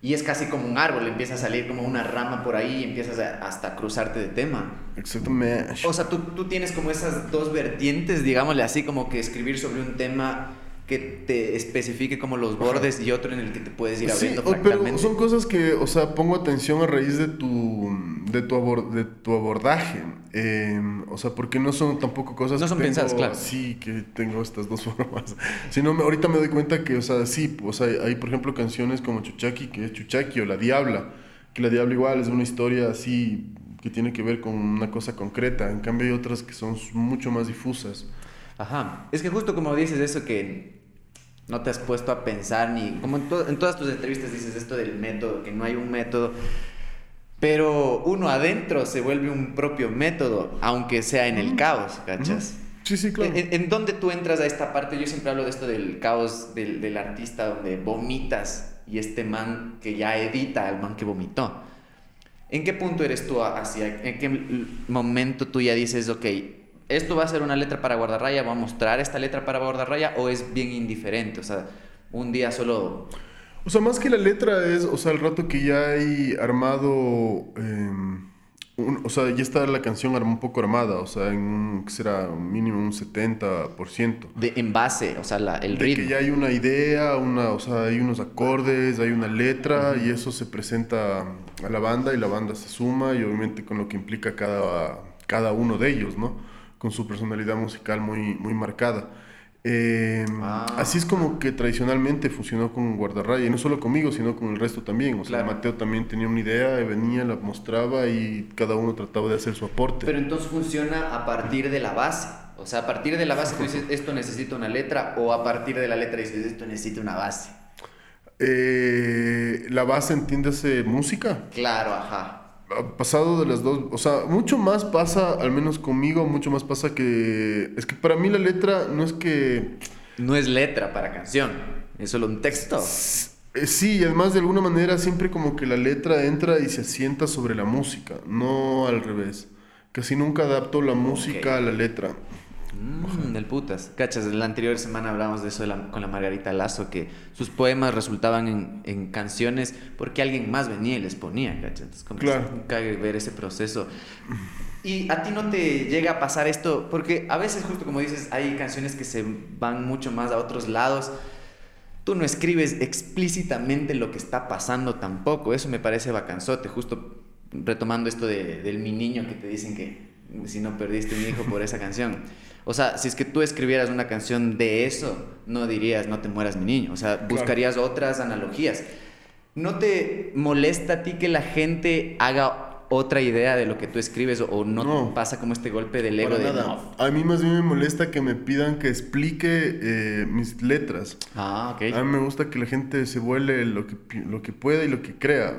y es casi como un árbol, empieza a salir como una rama por ahí y empiezas a, hasta cruzarte de tema. Exactamente. O sea, tú, tú tienes como esas dos vertientes, digámosle así, como que escribir sobre un tema que te especifique como los bordes y otro en el que te puedes ir abriendo sí, pero son cosas que, o sea, pongo atención a raíz de tu, de tu, de tu abordaje. Em, o sea, porque no son tampoco cosas... No son pensadas, claro. Sí, que tengo estas dos formas. Sino ahorita me doy cuenta que, o sea, sí, o sea, hay, por ejemplo, canciones como Chuchaki, que es Chuchaki, o La Diabla, que La Diabla igual es una historia así que tiene que ver con una cosa concreta. En cambio hay otras que son mucho más difusas. Ajá. Es que justo como dices eso que no te has puesto a pensar ni... Como en, en todas tus entrevistas dices esto del método, que no hay un método. Pero uno adentro se vuelve un propio método, aunque sea en el caos, ¿cachas? Sí, sí, claro. ¿En, dónde tú entras a esta parte? Yo siempre hablo de esto del caos del, del, artista, donde vomitas y este man que ya edita al man que vomitó. ¿En qué punto eres tú hacia? ¿En qué momento tú ya dices, ok, esto va a ser una letra para guardarraya, va a mostrar esta letra para guardarraya o es bien indiferente? O sea, un día solo... O sea, más que la letra es, o sea, el rato que ya hay armado, em, o sea, ya está la canción un poco armada, o sea, en un, que será mínimo un 70%. De en base, o sea, la, el de ritmo. que ya hay una idea, una, o sea, hay unos acordes, hay una letra y eso se presenta a la banda y la banda se suma y obviamente con lo que implica cada, cada uno de ellos, ¿no? Con su personalidad musical muy, muy marcada. Eh, ah. Así es como que tradicionalmente funcionó con Guardarraya, y no solo conmigo, sino con el resto también. O sea, Mateo también tenía una idea, venía, la mostraba y cada uno trataba de hacer su aporte. Pero entonces funciona a partir de la base. O sea, a partir de la base tú dices, esto necesita una letra, o a partir de la letra dices, esto necesita una base. Eh, la base, entiéndase, música. Claro, ajá pasado de las dos, o sea, mucho más pasa, al menos conmigo, mucho más pasa que es que para mí la letra no es que no es letra para canción, es solo un texto. Eh, sí, además de alguna manera siempre como que la letra entra y se asienta sobre la música, no al revés. Casi nunca adapto la música a la letra. Mm, del putas. Cachas, la anterior semana hablábamos de eso con la Margarita Lazo, que sus poemas resultaban en, en, canciones porque alguien más venía y les ponía, cachas. Entonces, como claro. cague ver ese proceso. Y a ti no te llega a pasar esto, porque a veces, justo como dices, hay canciones que se van mucho más a otros lados. Tú no escribes explícitamente lo que está pasando tampoco. Eso me parece bacanzote, justo retomando esto de, del mi niño que te dicen que si no perdiste un hijo por esa canción. O sea, si es que tú escribieras una canción de eso, no dirías no te mueras mi niño. O sea, buscarías otras analogías. ¿No te molesta a ti que la gente haga otra idea de lo que tú escribes o no, pasa como este golpe del ego de no? A mí más bien me molesta que me pidan que explique eh, mis letras. Ah, ok. A mí me gusta que la gente se vuele lo que, lo que pueda y lo que crea.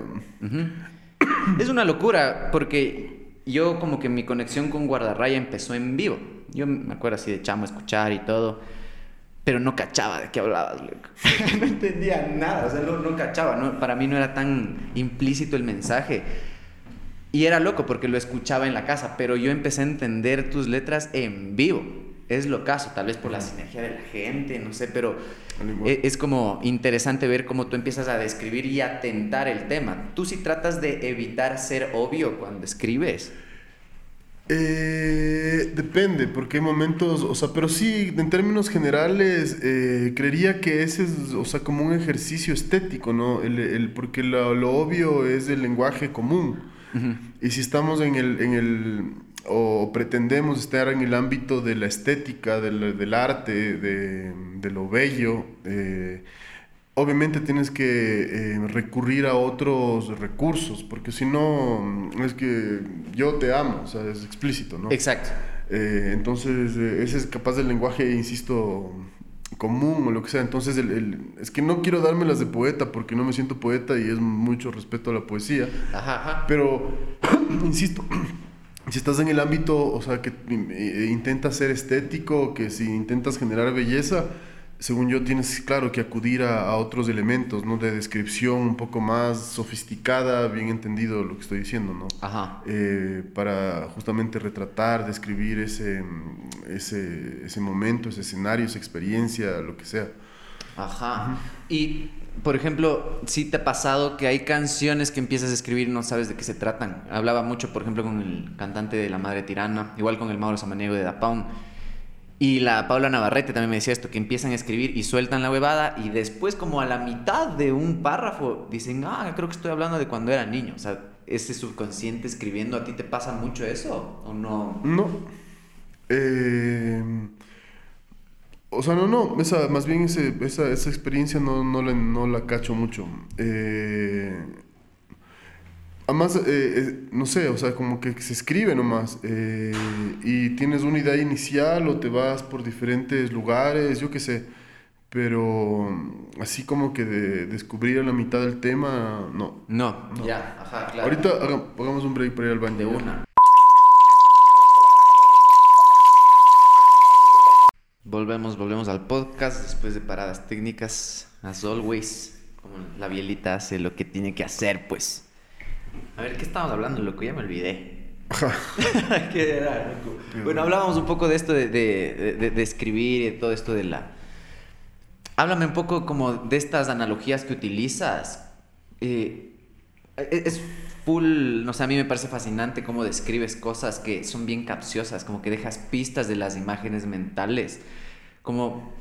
Es una locura porque yo como que mi conexión con Guardarraya empezó en vivo. Yo me acuerdo así de chamo escuchar y todo, pero no cachaba de qué hablabas, loco. no entendía nada, o sea, no, no cachaba, para mí no era tan implícito el mensaje. Y era loco porque lo escuchaba en la casa, pero yo empecé a entender tus letras en vivo. Es lo caso, tal vez por la sinergia de la gente, no sé, pero es, es, como interesante ver cómo tú empiezas a describir y a tentar el tema. Tú sí tratas de evitar ser obvio cuando escribes. Eh, depende, porque hay momentos, o sea, pero sí, en términos generales, eh, creería que ese es, o sea, como un ejercicio estético, ¿no? El, el porque lo, lo, obvio es el lenguaje común. Uh -huh. Y si estamos en el, en el, o pretendemos estar en el ámbito de la estética, del, del arte, de, de, lo bello, eh, obviamente tienes que eh, recurrir a otros recursos, porque si no, es que yo te amo, o sea, es explícito, ¿no? Exacto. Eh, entonces, eh, ese es capaz del lenguaje, insisto, común o lo que sea. Entonces, el, el, es que no quiero darme las de poeta porque no me siento poeta y es mucho respeto a la poesía. Ajá, ajá. Pero, insisto, si estás en el ámbito, o sea, que eh, intentas ser estético, que si intentas generar belleza, según yo, tienes, claro, que acudir a, a, otros elementos, ¿no? De descripción un poco más sofisticada, bien entendido lo que estoy diciendo, ¿no? Ajá. Eh, para justamente retratar, describir ese, ese, ese momento, ese escenario, esa experiencia, lo que sea. Ajá. Uh -huh. Y por ejemplo, sí te ha pasado que hay canciones que empiezas a escribir y no sabes de qué se tratan. Hablaba mucho, por ejemplo, con el cantante de La Madre Tirana, igual con el Mauro Samaniego de Da Pound. Y la Paula Navarrete también me decía esto, que empiezan a escribir y sueltan la huevada y después como a la mitad de un párrafo dicen, ah, creo que estoy hablando de cuando era niño. O sea, ese subconsciente escribiendo, ¿a ti te pasa mucho eso o no? No. Eh, o sea, no, no, esa, más bien ese, esa, esa experiencia no, no, la, no la cacho mucho. Eh, además, eh, eh, no sé, o sea, como que se escribe nomás. eh, y tienes una idea inicial o te vas por diferentes lugares, yo qué sé. Pero así como que de descubrir a la mitad del tema, no. No, ya, ajá, claro. Ahorita haga- hagamos un break para ir al baño. de una. Volvemos, volvemos al podcast después de paradas técnicas. As always, como la bielita hace lo que tiene que hacer, pues. A ver, ¿qué estábamos hablando, loco? Ya me olvidé. ¿Qué era, loco? Bueno, hablábamos un poco de esto de, de, de- de escribir y todo esto de la... Háblame un poco como de estas analogías que utilizas. Eh, e- es full, no sé, a mí me parece fascinante cómo describes cosas que son bien capciosas, como que dejas pistas de las imágenes mentales. Como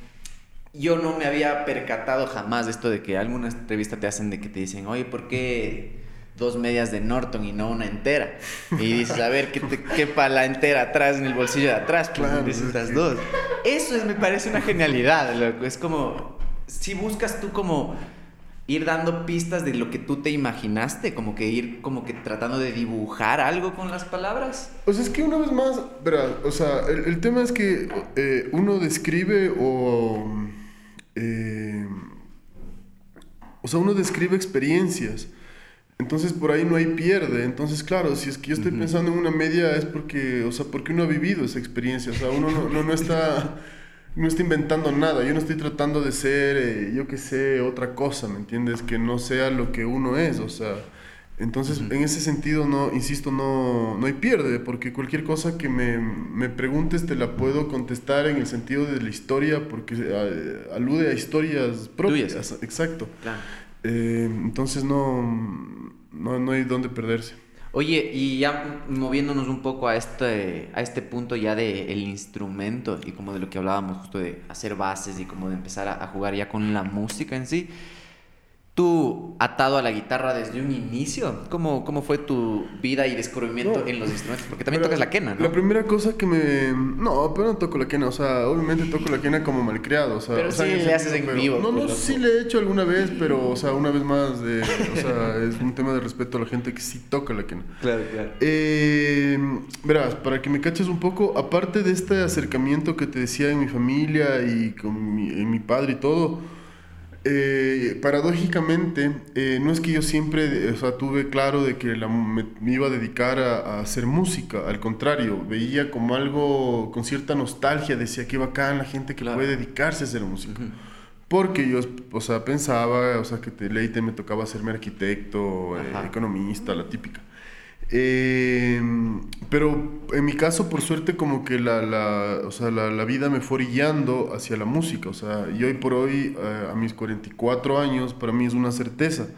yo no me había percatado jamás de esto de que alguna entrevista te hacen de que te dicen, oye, ¿por qué dos medias de Norton y no una entera? Y dices, a ver, ¿qué te quepa la entera atrás en el bolsillo de atrás? Pues Claro, necesitas es que- dos. Eso es, me parece una genialidad, loco. Es como, si buscas tú como ir dando pistas de lo que tú te imaginaste, como que ir como que tratando de dibujar algo con las palabras. O sea, es que una vez más, verás, o sea, el, el tema es que eh, uno describe o... eh, o sea, uno describe experiencias. Entonces por ahí no hay pierde. Entonces, claro, si es que yo estoy pensando en una media es porque, o sea, porque uno ha vivido esa experiencia. O sea, uno no, no, no está, no está inventando nada. Yo no estoy tratando de ser, eh, yo qué sé, otra cosa, ¿me entiendes? Que no sea lo que uno es. O sea, entonces en ese sentido, no, insisto, no, no hay pierde. Porque cualquier cosa que me, me preguntes te la puedo contestar en el sentido de la historia porque eh, alude a historias propias. Tuyas. Exacto. Claro. Eh, entonces no, no, no hay dónde perderse. Oye, y ya moviéndonos un poco a este, a este punto ya del el instrumento y como de lo que hablábamos justo de hacer bases y como de empezar a jugar ya con la música en sí. ¿Tú atado a la guitarra desde un inicio? ¿Cómo, cómo fue tu vida y descubrimiento No. en los instrumentos? Porque también tocas la quena, ¿no? La primera cosa que me... No, pero no toco la quena. O sea, obviamente toco la quena como malcriado. O sea, Pero o sea, sí le haces en pero- vivo, No, pues, no, loco. sí le he hecho alguna vez, pero, o sea, una vez más, de, o sea, es un tema de respeto a la gente que sí toca la quena. Claro, claro. Eh, verás, para que me caches un poco, aparte de este acercamiento que te decía en mi familia y con mi, en mi padre y todo, eh, paradójicamente, eh, no es que yo siempre, o sea, tuve claro de que la- me, me iba a dedicar a, a hacer música, al contrario, veía como algo con cierta nostalgia, decía que bacán la gente que Claro. puede dedicarse a hacer música. Porque yo, o sea, pensaba, o sea, que te leíte me tocaba hacerme arquitecto, eh, economista, la típica. Eh, pero en mi caso, por suerte, como que la, la, o sea, la, la vida me fue orillando hacia la música. O sea, y hoy por hoy, eh, a mis 44 años, para mí es una certeza.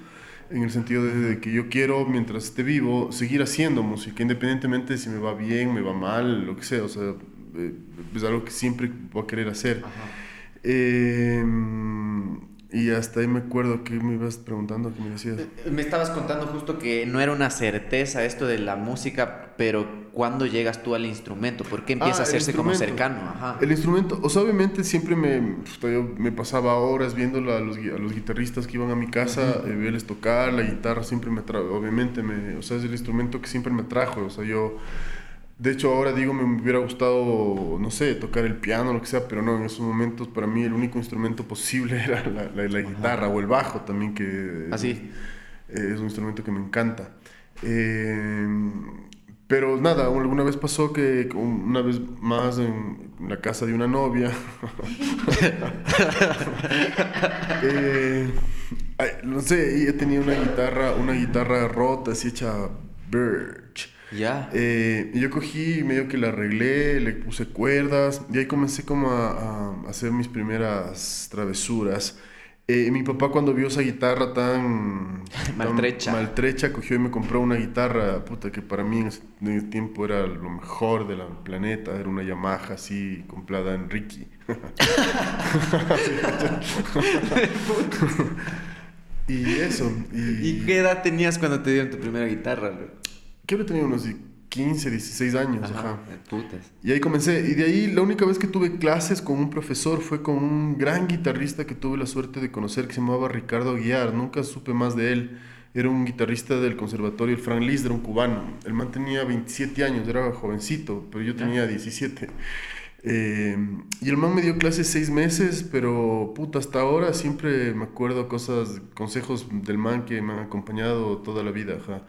En el sentido de, que yo quiero, mientras esté vivo, seguir haciendo música, independientemente de si me va bien, me va mal, lo que sea. O sea, eh, es algo que siempre voy a querer hacer. Eh, y hasta ahí me acuerdo que me ibas preguntando, que me decías. Me estabas contando justo que no era una certeza esto de la música, pero ¿cuándo llegas tú al instrumento? ¿Por qué empieza Ah, a el hacerse como cercano? Ajá. El instrumento, o sea, obviamente siempre me, yo me pasaba horas viendo a los, a los guitarristas que iban a mi casa, eh, verles tocar, la guitarra siempre me trajo, obviamente, me, o sea, es el instrumento que siempre me trajo, o sea, yo, de hecho ahora digo, me hubiera gustado, no sé, tocar el piano, lo que sea, pero no, en esos momentos para mí el único instrumento posible era la, la- la guitarra o el bajo también, que Así. eh, es un instrumento que me encanta. Eh, pero nada, alguna vez pasó que una vez más en la casa de una novia, eh, no sé, ella tenía una guitarra, una guitarra rota, así hecha birch. Ya. Eh, y yo cogí, medio que la arreglé, le puse cuerdas y ahí comencé como a, a hacer mis primeras travesuras. Eh, mi papá cuando vio esa guitarra tan, tan Maltrecha. maltrecha, cogió y me compró una guitarra, puta, que para mí en ese, tiempo era lo mejor del planeta, era una Yamaha así, comprada en Ricky. y eso, y... ¿Y qué edad tenías cuando te dieron tu primera guitarra? loco? Que tenía unos 15, 16 años, ajá. Ajá, putas. Y ahí comencé. Y de ahí la única vez que tuve clases con un profesor fue con un gran guitarrista que tuve la suerte de conocer que se llamaba Ricardo Aguiar. Nunca supe más de él. Era un guitarrista del conservatorio, el Frank Liszt, era un cubano. El man tenía 27 años, era jovencito, pero yo tenía 17. Eh, y el man me dio clases seis meses, pero puta, hasta ahora siempre me acuerdo cosas, consejos del man que me han acompañado toda la vida, ajá.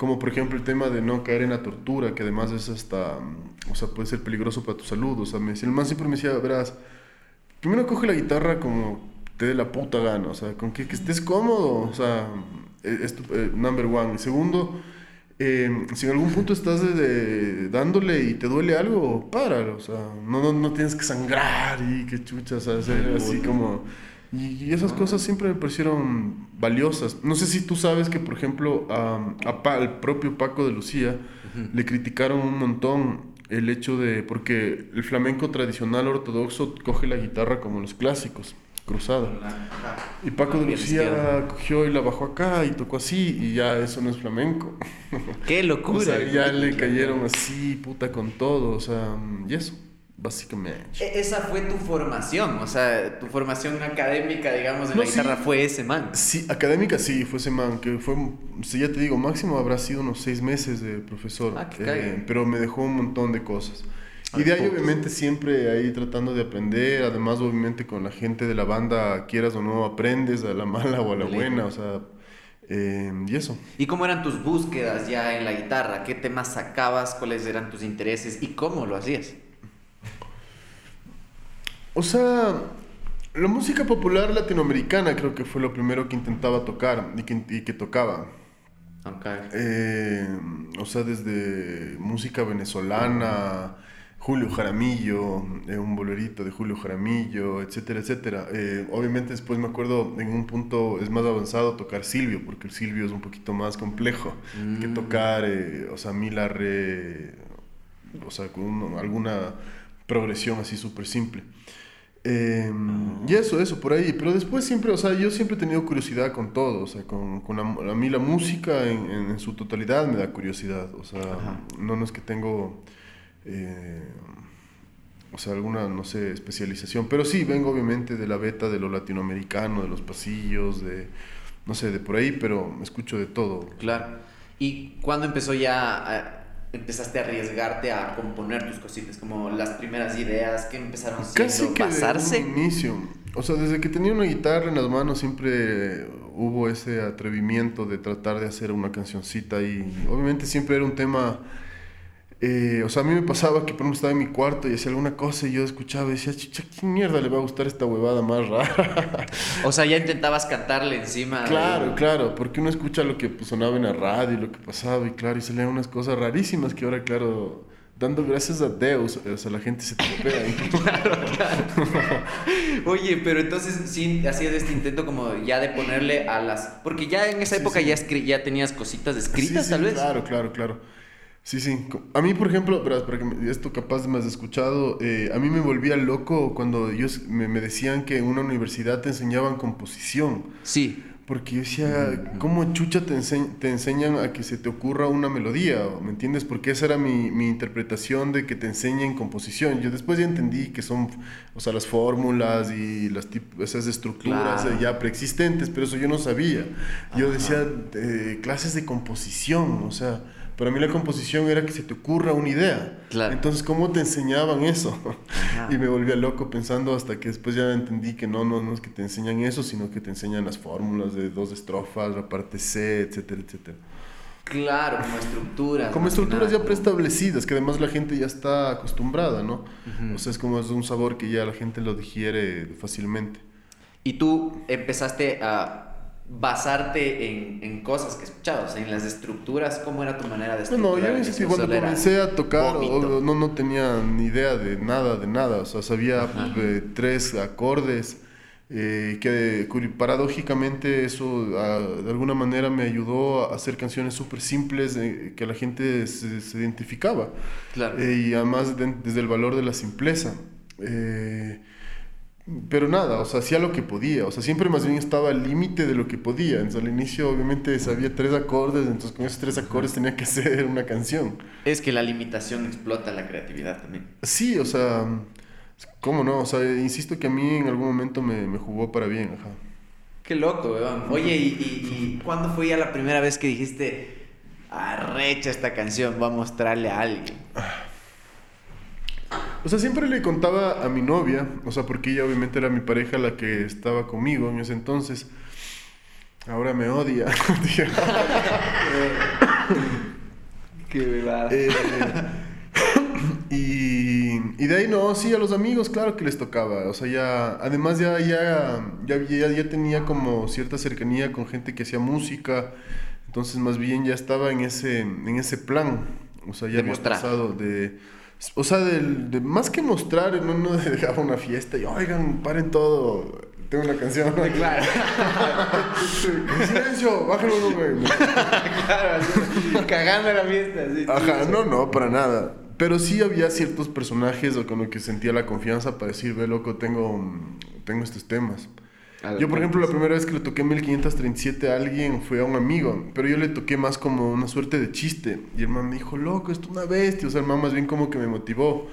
Como por ejemplo el tema de no caer en la tortura, que además es hasta, mm, o sea, puede ser peligroso para tu salud. O sea, me decía, el man siempre me decía, verás, primero coge la guitarra como te dé la puta gana, o sea, con que, que estés cómodo, o sea, eh, es tu, eh, number one. Y segundo, eh, si en algún punto estás de- de- dándole y te duele algo, páralo, o sea, no, no, no tienes que sangrar y que chuchas, o sea, hacer así como... Y, esas cosas siempre me parecieron valiosas. No sé si tú sabes que, por ejemplo, a, a Pa- al propio Paco de Lucía le criticaron un montón el hecho de... Porque el flamenco tradicional ortodoxo coge la guitarra como los clásicos, cruzada. Y Paco de Lucía cogió y la bajó acá y tocó así y ya eso no es flamenco. ¡Qué locura! O sea, ya le cayeron así, puta, con todo, o sea, y eso, básicamente. E- Esa fue tu formación, o sea, tu formación académica, digamos, en No, la guitarra sí. fue ese man. Sí, académica sí, fue ese man, que fue, si ya te digo, máximo habrá sido unos seis meses de profesor, Ah, eh, pero me dejó un montón de cosas. Ay, Y de ahí obviamente siempre ahí tratando de aprender, además obviamente con la gente de la banda, quieras o no, aprendes a la mala o a la Dale. buena, o sea, eh, y eso. ¿Y cómo eran tus búsquedas ya en la guitarra? ¿Qué temas sacabas? ¿Cuáles eran tus intereses? ¿Y cómo lo hacías? O sea, la música popular latinoamericana creo que fue lo primero que intentaba tocar y que, y que tocaba. Ok. Eh, o sea, desde música venezolana, Julio Jaramillo, eh, un bolerito de Julio Jaramillo, etcétera, etcétera. Eh, obviamente después me acuerdo en un punto es más avanzado tocar Silvio, porque el Silvio es un poquito más complejo que Mm. tocar, eh, o sea, Mila Re, o sea, con un- alguna progresión así súper simple. Eh, y eso, eso, por ahí. Pero después siempre, o sea, yo siempre he tenido curiosidad con todo. O sea, con, con la- a mí la música en, en- en su totalidad me da curiosidad. O sea, Ajá. no, no es que tengo, eh, o sea, alguna, no sé, especialización. Pero sí, vengo obviamente de la beta de lo latinoamericano, de los pasillos, de, no sé, de por ahí, pero escucho de todo. Claro. ¿Y cuándo empezó ya, a- empezaste a arriesgarte a componer tus cositas? Como las primeras ideas que empezaron Casi siendo que basarse. de un inicio. O sea, desde que tenía una guitarra en las manos siempre hubo ese atrevimiento de tratar de hacer una cancioncita y obviamente siempre era un tema... eh, o sea, a mí me pasaba que por ejemplo estaba en mi cuarto y hacía alguna cosa y yo escuchaba y decía, chicha, ¿qué mierda le va a gustar esta huevada más rara? O sea, ya intentabas cantarle encima. de- claro, claro, porque uno escucha lo que pues, sonaba en la radio y lo que pasaba y claro, y salían unas cosas rarísimas que ahora, claro, dando gracias a Deus, o sea, la gente se tropea. Oye, pero entonces sí hacías este intento como ya de ponerle a las... Porque ya en esa Sí, época sí. Ya, escri- ya tenías cositas escritas, Sí, sí, tal vez. Claro, claro, claro. Sí, sí. A mí, por ejemplo, que me- esto capaz me has escuchado, eh, a mí me volvía loco cuando ellos me, me decían que en una universidad te enseñaban composición. Sí. Porque yo decía, ¿cómo chucha te, ense- te enseñan a que se te ocurra una melodía? ¿Me entiendes? Porque esa era mi, mi interpretación de que te enseñen composición. Yo después ya entendí que son, o sea, las fórmulas y las esas estructuras Claro. ya preexistentes, pero eso yo no sabía. Yo decía, eh, clases de composición, o sea, para mí la composición era que se te ocurra una idea. Claro. Entonces, ¿cómo te enseñaban eso? Ajá. Y me volvía loco pensando hasta que después ya entendí que no, no, no es que te enseñan eso, sino que te enseñan las fórmulas de dos estrofas, la parte C, etcétera, etcétera. Claro, como estructuras. Como estructuras ya preestablecidas, que además la gente ya está acostumbrada, ¿no? Ujú. O sea, es como es un sabor que ya la gente lo digiere fácilmente. Y tú empezaste a basarte en, en cosas que escuchabas, en las estructuras. ¿Cómo era tu manera de No, no, estructurar? yo disco? cuando comencé a tocar, o- no, no tenía ni idea de nada, de nada. O sea, sabía pues, de tres acordes Eh, que paradójicamente eso de alguna manera me ayudó a hacer canciones súper simples eh, que la gente se, se identificaba. Claro. Eh, y además desde el valor de la simpleza. Pero nada, o sea, hacía lo que podía, o sea, siempre más bien estaba al límite de lo que podía. Entonces al inicio obviamente sabía tres acordes, entonces con esos tres acordes tenía que hacer una canción. Es que la limitación explota la creatividad también. Sí, o sea, ¿Cómo no? O sea, insisto que a mí en algún momento me, me jugó para bien, ajá. Qué loco, weón. Oye, ¿y, y, cuándo fue ya la primera vez que dijiste, arrecha esta canción, voy a mostrarle a alguien? O sea, siempre le contaba a mi novia, o sea, porque ella obviamente era mi pareja la que estaba conmigo en ese entonces. Ahora me odia. Qué verdad. Eh, y, y, de ahí no, sí, a los amigos, claro que les tocaba. O sea, ya, además ya, ya, ya, ya, tenía como cierta cercanía con gente que hacía música. Entonces, más bien ya estaba en ese, en ese plan. O sea, ya había pasado de. O sea, de, más que mostrar, no, no dejaba una fiesta y, oigan, paren todo, tengo una canción. Claro. silencio, bájalo, güey. claro, cagando la fiesta. Sí, Ajá, no, no, para nada. Pero sí había ciertos personajes con los que sentía la confianza para decir, ve loco, tengo, tengo estos temas. Yo, por ejemplo, la primera vez que le toqué 1537 a alguien fue a un amigo, pero yo le toqué más como una suerte de chiste. Y el man me dijo, loco, esto es una bestia. O sea, el man más bien como que me motivó.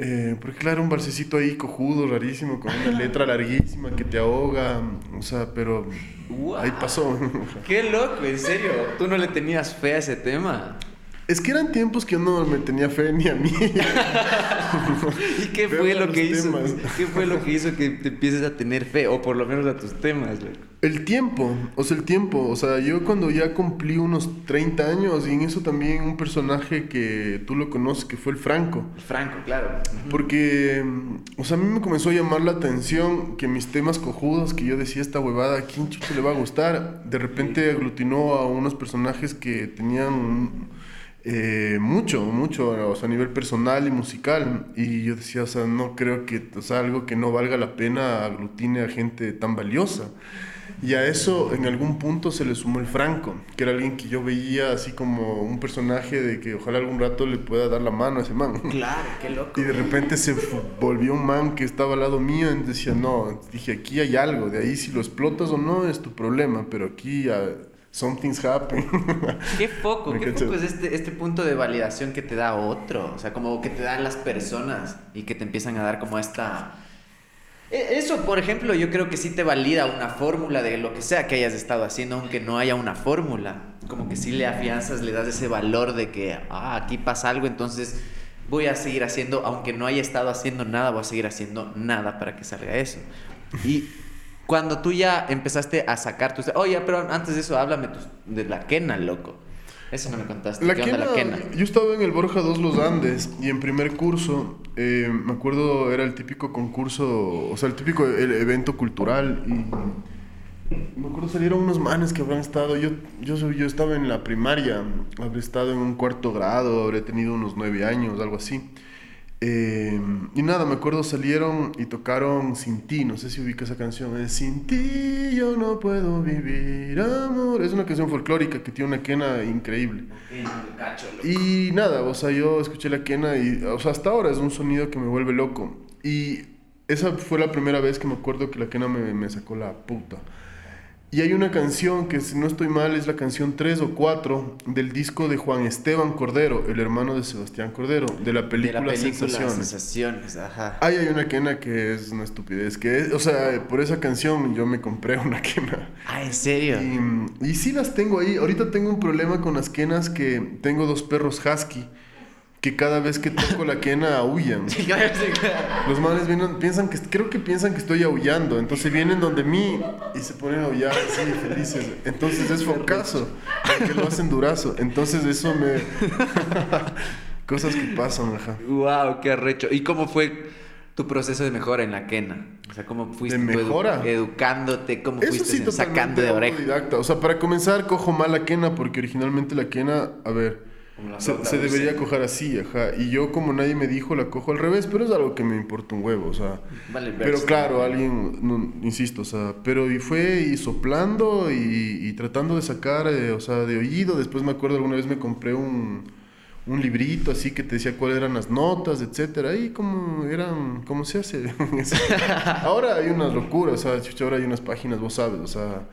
Eh, porque claro, un barcecito ahí cojudo, rarísimo, con una letra larguísima que te ahoga. O sea, pero ahí pasó. Qué loco, en serio. ¿Tú no le tenías fe a ese tema? Es que eran tiempos que yo no me tenía fe ni a mí. ¿Y qué fue lo que hizo? ¿Qué fue lo que hizo que te empieces a tener fe? O por lo menos a tus temas, El tiempo, o sea, el tiempo. O sea, yo cuando ya cumplí unos 30 años, y en eso también un personaje que tú lo conoces, que fue el Franco. El Franco, claro. Porque, o sea, a mí me comenzó a llamar la atención que mis temas cojudos, que yo decía esta huevada, ¿a quién chucho le va a gustar? De repente aglutinó a unos personajes que tenían eh, mucho, mucho, o sea, a nivel personal y musical. Y yo decía, o sea, no creo que, o sea, algo que no valga la pena aglutine a gente tan valiosa. Y a eso en algún punto se le sumó el Franco, que era alguien que yo veía así como un personaje de que ojalá algún rato le pueda dar la mano a ese man. Claro, qué loco. Y de repente se volvió un man que estaba al lado mío y decía, no, dije, aquí hay algo, de ahí si lo explotas o no es tu problema, pero aquí... Something's happening. Qué foco, qué foco es este, este punto de validación que te da otro, o sea, como que te dan las personas y que te empiezan a dar como esta... E, eso, por ejemplo, yo creo que sí te valida una fórmula de lo que sea que hayas estado haciendo, aunque no haya una fórmula. Como que sí le afianzas, le das ese valor de que, ah, aquí pasa algo, entonces voy a seguir haciendo, aunque no haya estado haciendo nada, voy a seguir haciendo nada para que salga eso. Y cuando tú ya empezaste a sacar tus... Oye, pero antes de eso, háblame de la quena, loco. Eso no me contaste. La, quena, la quena, Yo estaba en el Borja 2 Los Andes y en primer curso, eh, me acuerdo, era el típico concurso, o sea, el típico e-, evento cultural y me acuerdo salieron unos manes que habrán estado, yo, yo, yo estaba en la primaria, habré estado en un cuarto grado, habré tenido unos nueve años, algo así. Eh, y nada, me acuerdo salieron y tocaron Sin ti, no sé si ubica esa canción, es Sin ti yo no puedo vivir, amor. Es una canción folclórica que tiene una quena increíble. Y nada, o sea, yo escuché la quena y, o sea, hasta ahora es un sonido que me vuelve loco. Y esa fue la primera vez que me acuerdo que la quena me, me sacó la puta. Y hay una canción que, si no estoy mal, es la canción 3 o 4 del disco de Juan Esteban Cordero, el hermano de Sebastián Cordero, de la película, de la película Sensaciones. Sensaciones ajá. Ahí hay una quena que es una estupidez. Que o sea, por esa canción yo me compré una quena. Ah, ¿en serio? Y, y sí las tengo ahí. Ahorita tengo un problema con las quenas que tengo dos perros husky que cada vez que toco la quena aullan. Los males vienen, piensan que, creo que piensan que estoy aullando, entonces vienen donde mí y se ponen a aullar así felices. Entonces es focazo, que lo hacen durazo. Entonces eso me... Cosas que pasan, ajá. Wow, qué arrecho. ¿Y cómo fue tu proceso de mejora en la quena? O sea, ¿cómo fuiste mejora? educando?te ¿Cómo fuiste sacando de oreja? O sea, para comenzar, cojo mal la quena porque originalmente la quena, a ver se, debería coger así, ajá. Y yo, como nadie me dijo, la cojo al revés, pero es algo que me importa un huevo, o sea. pero claro, alguien, insisto, o sea, pero y fue y soplando y, tratando de sacar, eh, o sea, de oído. Después me acuerdo alguna vez me compré un, un librito así que te decía cuáles eran las notas, etcétera. Y como eran, cómo se hace. ahora hay unas locuras, o sea, ahora hay unas páginas, vos sabes, o sea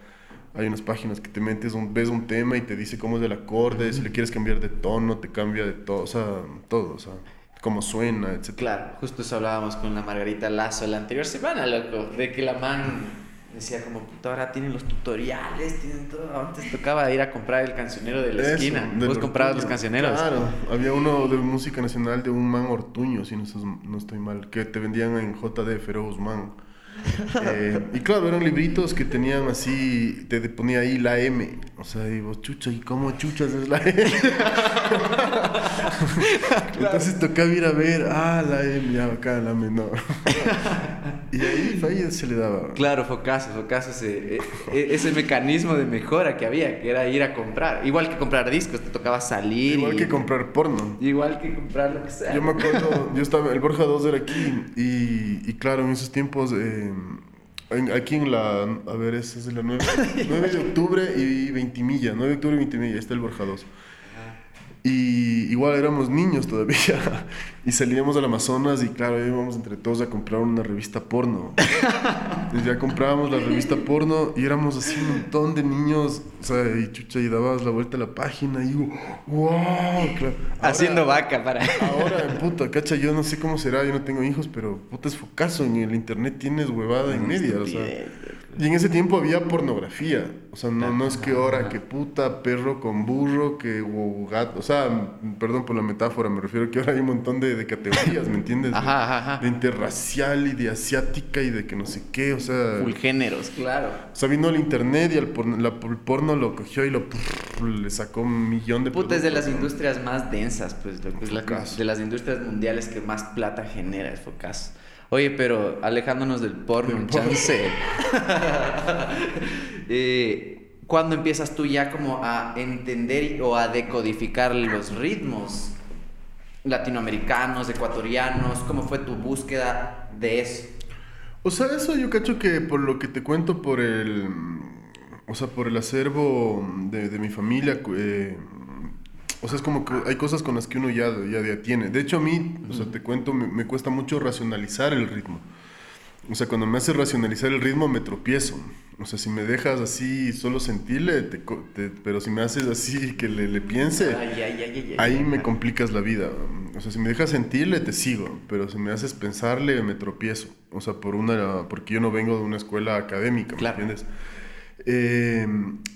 hay unas páginas que te metes, un, ves un tema y te dice cómo es el acorde, si le quieres cambiar de tono, te cambia de todo, o sea, todo, o sea, cómo suena, etc. Claro, justo eso hablábamos con la Margarita Lazo la anterior semana, loco, de que la man decía como, puta, ahora tienen los tutoriales, tienen todo. Antes tocaba ir a comprar el cancionero de la esquina. Vos comprabas los cancioneros. Claro, había uno de música nacional de un man Ortuño, si no, no estoy mal, que te vendían en JD Feroz Man. Eh, y claro, eran libritos que tenían así, te ponía ahí la M. O sea, digo, chucha, ¿y cómo chuchas es la M? Entonces tocaba ir a ver, ah, la M, ya acá, la menor. y ahí, ahí se le daba. Claro, focazo, focazo ese, e, e, ese mecanismo de mejora que había, que era ir a comprar. Igual que comprar discos, te tocaba salir. Igual que comprar porno. Igual que comprar lo que sea. Yo me acuerdo, yo estaba, el Borja 2 era aquí, y, y claro, en esos tiempos. Eh, aquí en la. A ver, esa es la 9, 9 de octubre y 20 milla. 9 de octubre y 20 milla. Está el Borja 2. Y igual éramos niños todavía. Y salíamos al Amazonas y claro, íbamos entre todos a comprar una revista porno. Entonces ya comprábamos la revista porno y éramos así un montón de niños. O sea, y chucha, y dabas la vuelta a la página y wow, claro. Haciendo vaca para. Ahora, puta, cacha, yo no sé cómo será, yo no tengo hijos, pero puta, es focazo. En el internet tienes huevada en media, o sea. Y en ese tiempo había pornografía. O sea, no, no es que ahora que puta, perro con burro, que gato. O sea, perdón por la metáfora, me refiero que ahora hay un montón de, de categorías, ¿me entiendes? De, ajá, ajá, de, interracial y de asiática y de que no sé qué, o sea. Full géneros, claro. O sea, vino el internet y el porno, lo cogió y lo le sacó un millón de. Puta, es de las industrias más densas, pues, lo que es la, de las industrias mundiales que más plata genera, es focas. Oye, pero alejándonos del porno, chance. eh, ¿Cuándo empiezas tú ya como a entender o a decodificar los ritmos latinoamericanos, ecuatorianos? ¿Cómo fue tu búsqueda de eso? O sea, eso yo cacho que por lo que te cuento por el... O sea, por el acervo de, de mi familia, eh, o sea, es como que hay cosas con las que uno ya, ya, tiene. De hecho, a mí, o sea, te cuento, me, cuesta mucho racionalizar el ritmo. O sea, cuando me hace racionalizar el ritmo, me tropiezo. O sea, si me dejas así solo sentirle, pero si me haces así que le, le piense, ahí me complicas la vida. O sea, si me dejas sentirle, te sigo. Pero si me haces pensarle, me tropiezo. O sea, por una, porque yo no vengo de una escuela académica, ¿me entiendes? Eh,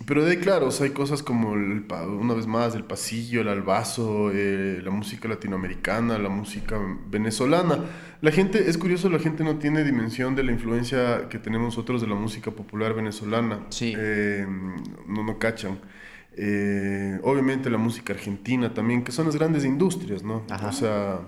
pero de claro, hay cosas como, una vez más, el pasillo, el albazo, eh, la música latinoamericana, la música venezolana. La gente, es curioso, la gente no tiene dimensión de la influencia que tenemos nosotros de la música popular venezolana. Sí. Eh, no, no cachan. obviamente la música argentina también, que son las grandes industrias, ¿no? O sea...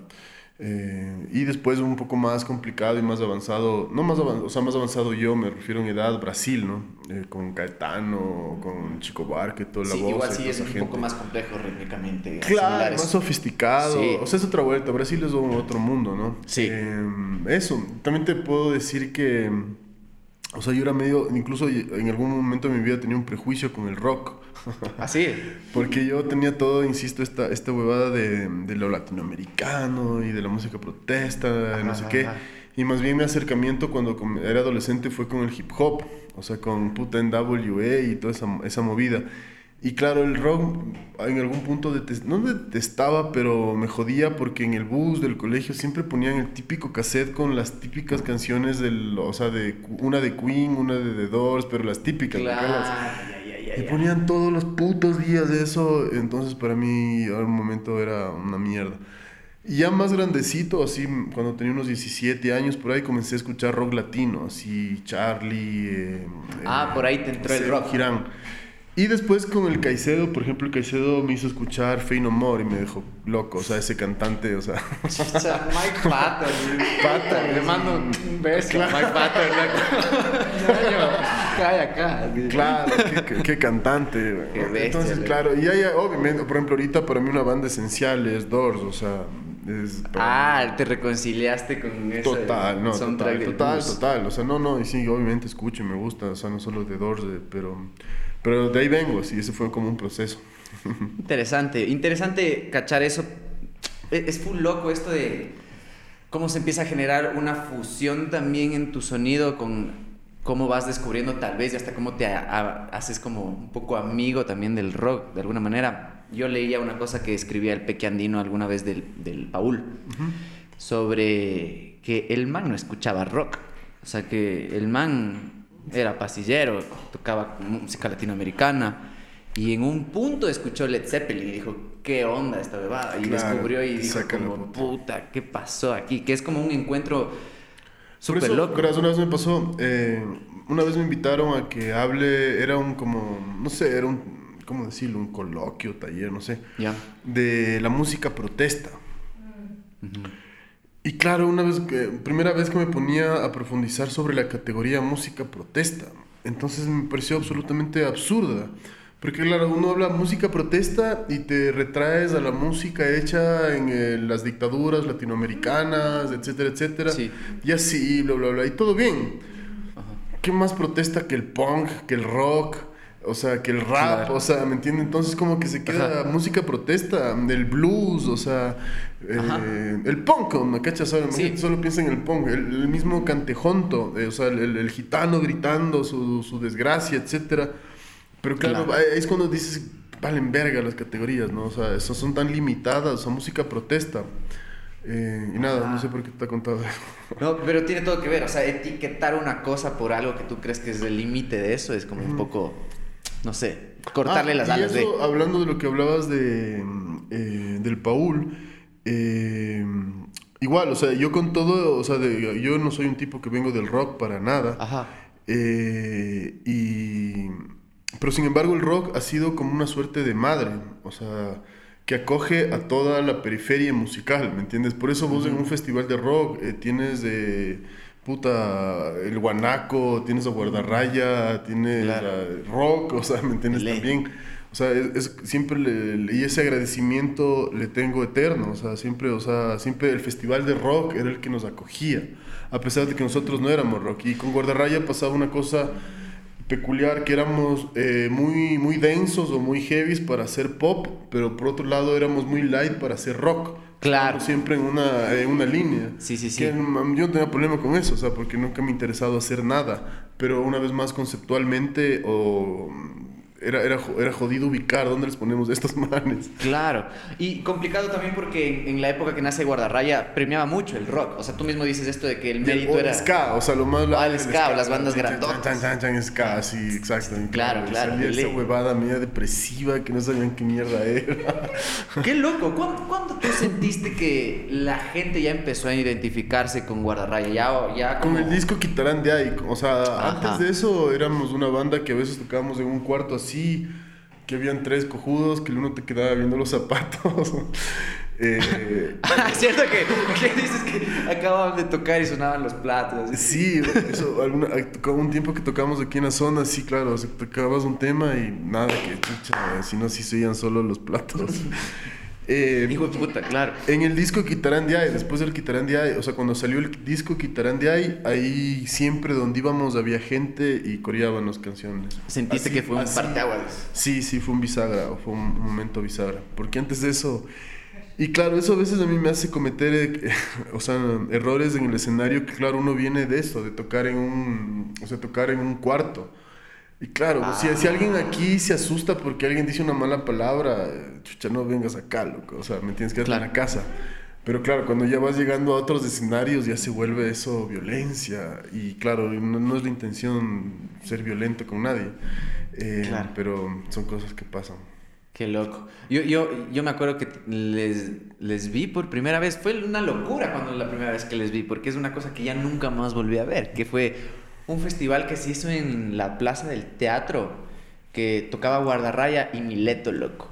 Eh, y después un poco más complicado y más avanzado, no más avanzado, o sea, más avanzado yo, me refiero en edad, Brasil, ¿no? Eh, con Caetano, con Chico Barque, toda la sí, voz. Igual sí es un poco más complejo rítmicamente. Claro, más sofisticado. O sea, es otra vuelta. Brasil es otro mundo, ¿no? Sí. Eh, eso, también te puedo decir que, o sea, yo era medio, incluso en algún momento de mi vida tenía un prejuicio con el rock. Así. Porque yo tenía todo, insisto, esta, esta huevada de, de lo latinoamericano y de la música protesta, no sé qué. Y más bien mi acercamiento cuando era adolescente fue con el hip hop, o sea, con puta NWA y toda esa, esa movida. Y claro, el rock en algún punto no detestaba, pero me jodía porque en el bus del colegio siempre ponían el típico cassette con las típicas canciones del, o sea, de una de Queen, una de The Doors, pero las típicas. Claro, y ponían todos los putos días de eso. Entonces para mí en un momento era una mierda. Y ya más grandecito, así cuando tenía unos 17 años, por ahí comencé a escuchar rock latino, así Charlie. Eh, ah, por ahí te entró el rock. Girán. Y después con el Caicedo, por ejemplo, el Caicedo me hizo escuchar Fey No More y me dejó loco, o sea, ese cantante, o sea... Mike Patton. Patton. Le mando un beso a Mike Patton. Calla acá. Claro, qué, qué cantante. Qué bestia, Entonces, claro, y hay, obviamente, por ejemplo, ahorita para mí una banda esencial es Doors, o sea, es... para- Ah, te reconciliaste con ese Total, no, total, total, total. O sea, no, no, y sí, obviamente escucho y me gusta, o sea, no solo de Doors, pero, pero de ahí vengo, sí, ese fue como un proceso. Interesante, interesante cachar eso. Es es full loco esto de cómo se empieza a generar una fusión también en tu sonido con cómo vas descubriendo tal vez y hasta cómo te haces como un poco amigo también del rock de alguna manera. Yo leía una cosa que escribía el Peque Andino alguna vez del, del Paul sobre que el man no escuchaba rock. O sea, que el man era pasillero, tocaba música latinoamericana y en un punto escuchó Led Zeppelin y dijo, ¿qué onda esta bebada? Y Claro, descubrió y dijo como, puta. ¿qué pasó aquí? Que es como un encuentro súper loco. verás, una vez me pasó, eh, una vez me invitaron a que hable, era un como, no sé, era un, ¿cómo decirlo? Un coloquio, taller, no sé, Ya. de la música protesta. Y claro, una vez que, primera vez que me ponía a profundizar sobre la categoría música protesta, entonces me pareció absolutamente absurda. Porque claro, uno habla música protesta y te retraes a la música hecha en eh, las dictaduras latinoamericanas, etcétera, etcétera. Sí. Y así, bla, bla, bla. Y todo bien. ¿Qué más protesta que el punk, que el rock? O sea, que el rap, Claro. o sea, ¿me entiendes? Entonces como que se queda Ajá. música protesta, del blues, o sea, eh, el punk, ¿me cachas? Sí. solo piensa en el punk, el, el mismo cantejonto, eh, o sea, el, el- el gitano gritando su, su desgracia, etcétera. Pero claro, Claro. es cuando dices, valen verga las categorías, ¿no? O sea, esas son tan limitadas, o sea, música protesta. Eh, y nada, no sé por qué te ha contado eso. No, pero tiene todo que ver. O sea, etiquetar una cosa por algo que tú crees que es el límite de eso es como un poco, no sé, cortarle Ah, las y alas de... eso, hablando de lo que hablabas de, mm, eh, del Paul, eh, igual, o sea, yo con todo, o sea, de- yo no soy un tipo que vengo del rock para nada. Ajá. Eh, y, pero sin embargo el rock ha sido como una suerte de madre, o sea, que acoge a toda la periferia musical, ¿me entiendes? Por eso vos en un festival de rock eh, tienes de... Puta, el guanaco, tienes a guardarraya, tienes Claro. a rock, o sea, ¿me entiendes? También, o sea, es, es- siempre le, le- y ese agradecimiento le tengo eterno, o sea, siempre, o sea, siempre el festival de rock era el que nos acogía, a pesar de que nosotros no éramos rock. Y con Guardarraya pasaba una cosa peculiar, que éramos eh, muy, muy densos o muy heavies para hacer pop, pero por otro lado éramos muy light para hacer rock. Claro. Siempre en una, en una línea. Sí, sí, sí. Que, mm, yo no tenía problema con eso, o sea, porque nunca me ha interesado hacer nada. Pero una vez más, conceptualmente, o era, era, era jodido ubicar dónde les ponemos estos manes. Claro. Y complicado también porque en, en la época que nace Guardarraya premiaba mucho el rock. O sea, tú mismo dices esto de que el mérito o el era... ska, o sea, lo más... Ah, el ska, o las bandas grandotas. Chan, chan, chan, ska, sí, exacto. Claro, claro, de esa huevada media depresiva que no sabían qué mierda era. Qué loco. ¿Cuándo, cuándo tú sentiste que la gente ya empezó a identificarse con Guardarraya? Ya, ya Con como... el disco quitarán de ahí. O sea, Ajá. antes de eso éramos una banda que a veces tocábamos en un cuarto así, que habían tres cojudos, que el uno te quedaba viendo los zapatos. Eh, Ah, es cierto que, que dices que acababan de tocar y sonaban los platos. sí, eso, alguna, tocaba un tiempo que tocamos aquí en la zona, sí, claro, o sea, tocabas un tema y nada, que chucha, si no, sí se oían solo los platos. Eh, Hijo de puta, claro. En el disco Quitarán de ahí, después del Quitarán de ahí, o sea, cuando salió el disco Quitarán de ahí, ahí siempre donde íbamos había gente y coreábamos canciones. Sentiste Así- que fue un así- parteaguas. Sí, sí, fue un bisagra, o fue un, momento bisagra. Porque antes de eso. Y claro, eso a veces a mí me hace cometer, eh, o sea, errores en el escenario que, claro, uno viene de esto, de tocar en un, o sea, tocar en un cuarto. Y claro, si, si alguien aquí se asusta porque alguien dice una mala palabra, chucha, no vengas acá, loco. O sea, me tienes que quedarte Claro. la casa. Pero claro, cuando ya vas llegando a otros escenarios ya se vuelve eso violencia. Y claro, no, no es la intención ser violento con nadie. Eh, Claro. Pero son cosas que pasan. Qué loco. Yo, yo, yo me acuerdo que les, les vi por primera vez. Fue una locura cuando la primera vez que les vi, porque es una cosa que ya nunca más volví a ver, que fue un festival que se hizo en la Plaza del Teatro, que tocaba Guardarraya y Mileto, loco.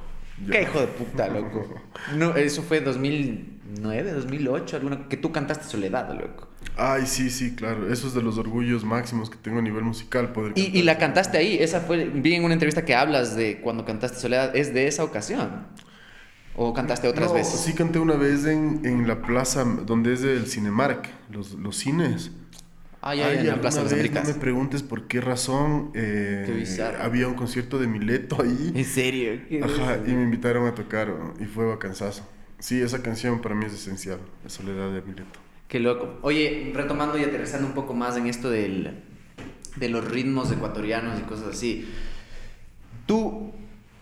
Qué hijo de puta, loco. No, eso fue 2009, 2008, alguna que tú cantaste Soledad, loco. Ay, sí, sí, claro. Eso es de los orgullos máximos que tengo a nivel musical. Poder y, y, la cantaste ahí. Esa fue, vi en una entrevista que hablas de cuando cantaste Soledad. ¿Es de esa ocasión? ¿O cantaste otras no, veces? Sí, canté una vez en, en la plaza donde es el Cinemark, los, los cines. Ah, ya, ya, en la Plaza de las Américas. No me preguntes por qué razón eh, había un concierto de Mileto ahí. ¿En serio? ¿Qué Ajá, y me invitaron a tocar y fue vacanzazo. Sí, esa canción para mí es esencial, La Soledad de Mileto. Qué loco. Oye, retomando y aterrizando un poco más en esto del, de los ritmos ecuatorianos y cosas así. Tú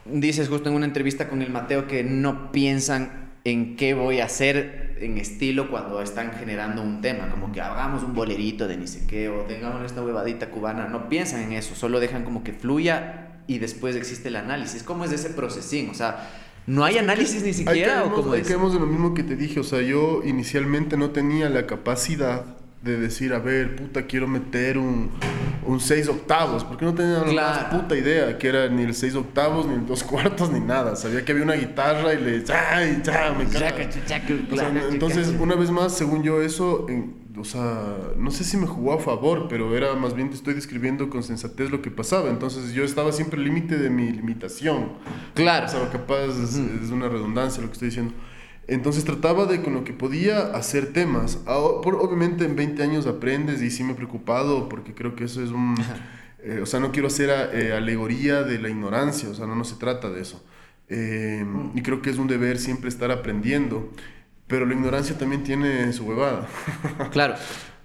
dices justo en una entrevista con el Mateo que no piensan en qué voy a hacer en estilo cuando están generando un tema, como que hagamos un bolerito de ni sé qué o tengamos esta huevadita cubana, no piensan en eso, solo dejan como que fluya y después existe el análisis. ¿Cómo es ese procesín? O sea, no hay análisis ni siquiera o cómo es. de lo mismo que te dije, o sea, yo inicialmente no tenía la capacidad de decir, a ver, puta, quiero meter un, un seis octavos, porque no tenía la puta idea que era ni el seis octavos, ni el dos cuartos, ni nada. Sabía que había una guitarra y le... ¡Ay, ya, me entonces, una vez más, según yo, eso, o sea, no sé si me jugó a favor, pero era más bien te estoy describiendo con sensatez lo que pasaba. Entonces, yo estaba siempre al límite de mi limitación. Claro. O sea, capaz es una redundancia lo que estoy diciendo. Entonces trataba de con lo que podía hacer temas. Por, obviamente en 20 años aprendes y sí me he preocupado porque creo que eso es un... Eh, o sea, no quiero hacer eh, alegoría de la ignorancia, o sea, no, no se trata de eso. Em, y creo que es un deber siempre estar aprendiendo, pero la ignorancia también tiene su huevada. claro,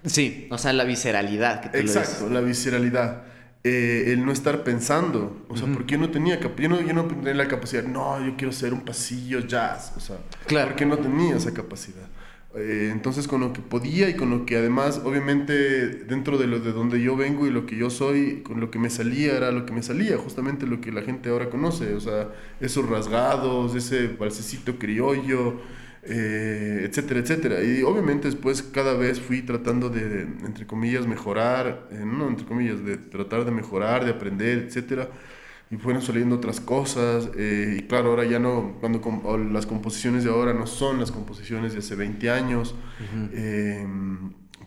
sí, o sea, la visceralidad. Que tú Exacto, la visceralidad. Eh, el no estar pensando. O sea, porque yo no tenía yo no, yo no tenía la capacidad, no, yo quiero ser un pasillo jazz. O sea, claro. porque no tenía esa capacidad. Eh, entonces, con lo que podía y con lo que además, obviamente, dentro de lo de donde yo vengo y lo que yo soy, con lo que me salía era lo que me salía, justamente lo que la gente ahora conoce. O sea, esos rasgados, ese balsecito criollo eh, etcétera, etcétera. Y obviamente después cada vez fui tratando de, entre comillas, mejorar, eh, no entre comillas, de tratar de mejorar, de aprender, etcétera. Y fueron saliendo otras cosas. Eh, y claro, ahora ya no, cuando las composiciones de ahora no son las composiciones de hace 20 años.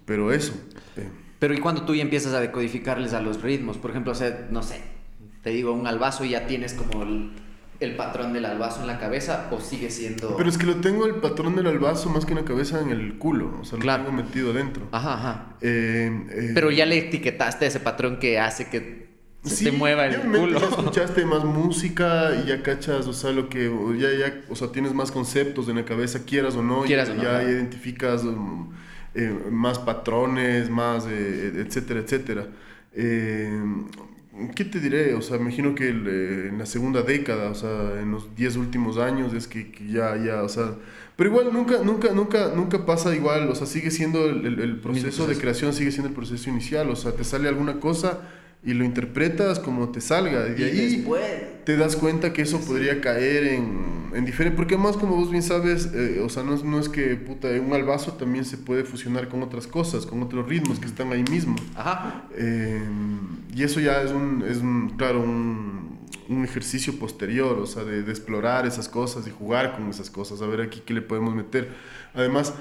pero eso. Pero ¿y cuando tú ya empiezas a decodificarles a los ritmos? Por ejemplo, o sea, no sé, te digo un albazo y ya tienes como el el patrón del albazo en la cabeza o sigue siendo... Pero es que lo tengo el patrón del albazo más que en la cabeza en el culo, o sea, lo tengo metido dentro. Ajá, ajá. Eh, eh, Pero ya le etiquetaste ese patrón que hace que se te mueva el culo. Ya escuchaste más música y ya cachas, o sea, lo que ya ya, o sea, tienes más conceptos en la cabeza, quieras o no, quieras ya, ya identificas um, eh, más patrones, más etcétera, etcétera. ¿Qué te diré? O sea, imagino que eh, en la segunda década, o sea, en los 10 últimos años es que, ya, ya, o sea... Pero igual nunca, nunca, nunca, nunca pasa igual, o sea, sigue siendo el, el, proceso de creación, sigue siendo el proceso inicial, o sea, te sale alguna cosa y lo interpretas como te salga. Y, ahí te das cuenta que eso podría caer en, en diferente. Porque más, como vos bien sabes, eh, o sea, no es, no es que puta, un albazo también se puede fusionar con otras cosas, con otros ritmos que están ahí mismo. Ajá. Eh, y eso ya es un, es un claro, un, un, ejercicio posterior, o sea, de, de explorar esas cosas y jugar con esas cosas, a ver aquí qué le podemos meter. Además,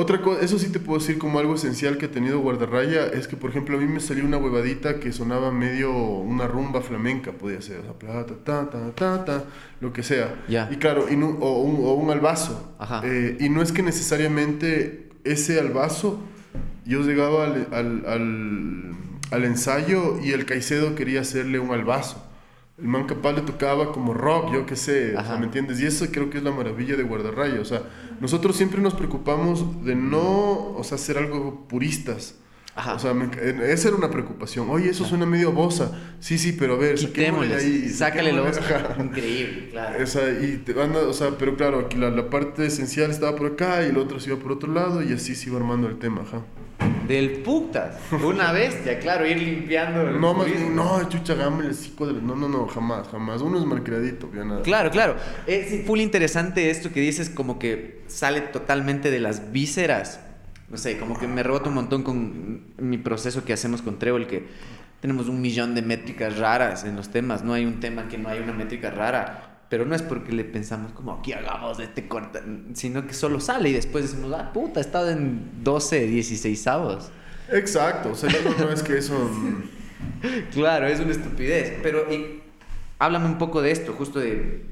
otra cosa, eso sí te puedo decir como algo esencial que ha tenido Guardarraya, es que por ejemplo a mí me salió una huevadita que sonaba medio una rumba flamenca, podía ser, o sea, plata, ta, ta, ta, ta, lo que sea. Y claro, y o, un, o, un, albazo. Eh, y no es que necesariamente ese albazo, yo llegaba al, al, al, al ensayo y el Caicedo quería hacerle un albazo el man capaz le tocaba como rock, yo qué sé, o sea, ¿me entiendes? Y eso creo que es la maravilla de Guardarraya, o sea, nosotros siempre nos preocupamos de no, o sea, ser algo puristas. Ajá. O sea, esa era una preocupación. Oye, eso suena medio bosa. Sí, sí, pero a ver, saquémosle ahí. Sácale los. Increíble, claro. Esa, y te van o sea, pero claro, aquí la, la, parte esencial estaba por acá y el otro se iba por otro lado y así se iba armando el tema, ajá. Del putas. Una bestia, claro, ir limpiando. no, más, no, chucha, gama el psico No, no, no, jamás, jamás. Uno es malcriadito, ya nada. Claro, claro. Es full interesante esto que dices, como que sale totalmente de las vísceras. No sé, como que me rebota un montón con mi proceso que hacemos con Trevor, que tenemos un millón de métricas raras en los temas. No hay un tema que no haya una métrica rara. Pero no es porque le pensamos como aquí hagamos este corte, sino que solo sale y después decimos, ah, puta, he estado en 12, 16 avos. Exacto, o sea, no, no es que eso... claro, es una estupidez. Pero y, háblame un poco de esto, justo de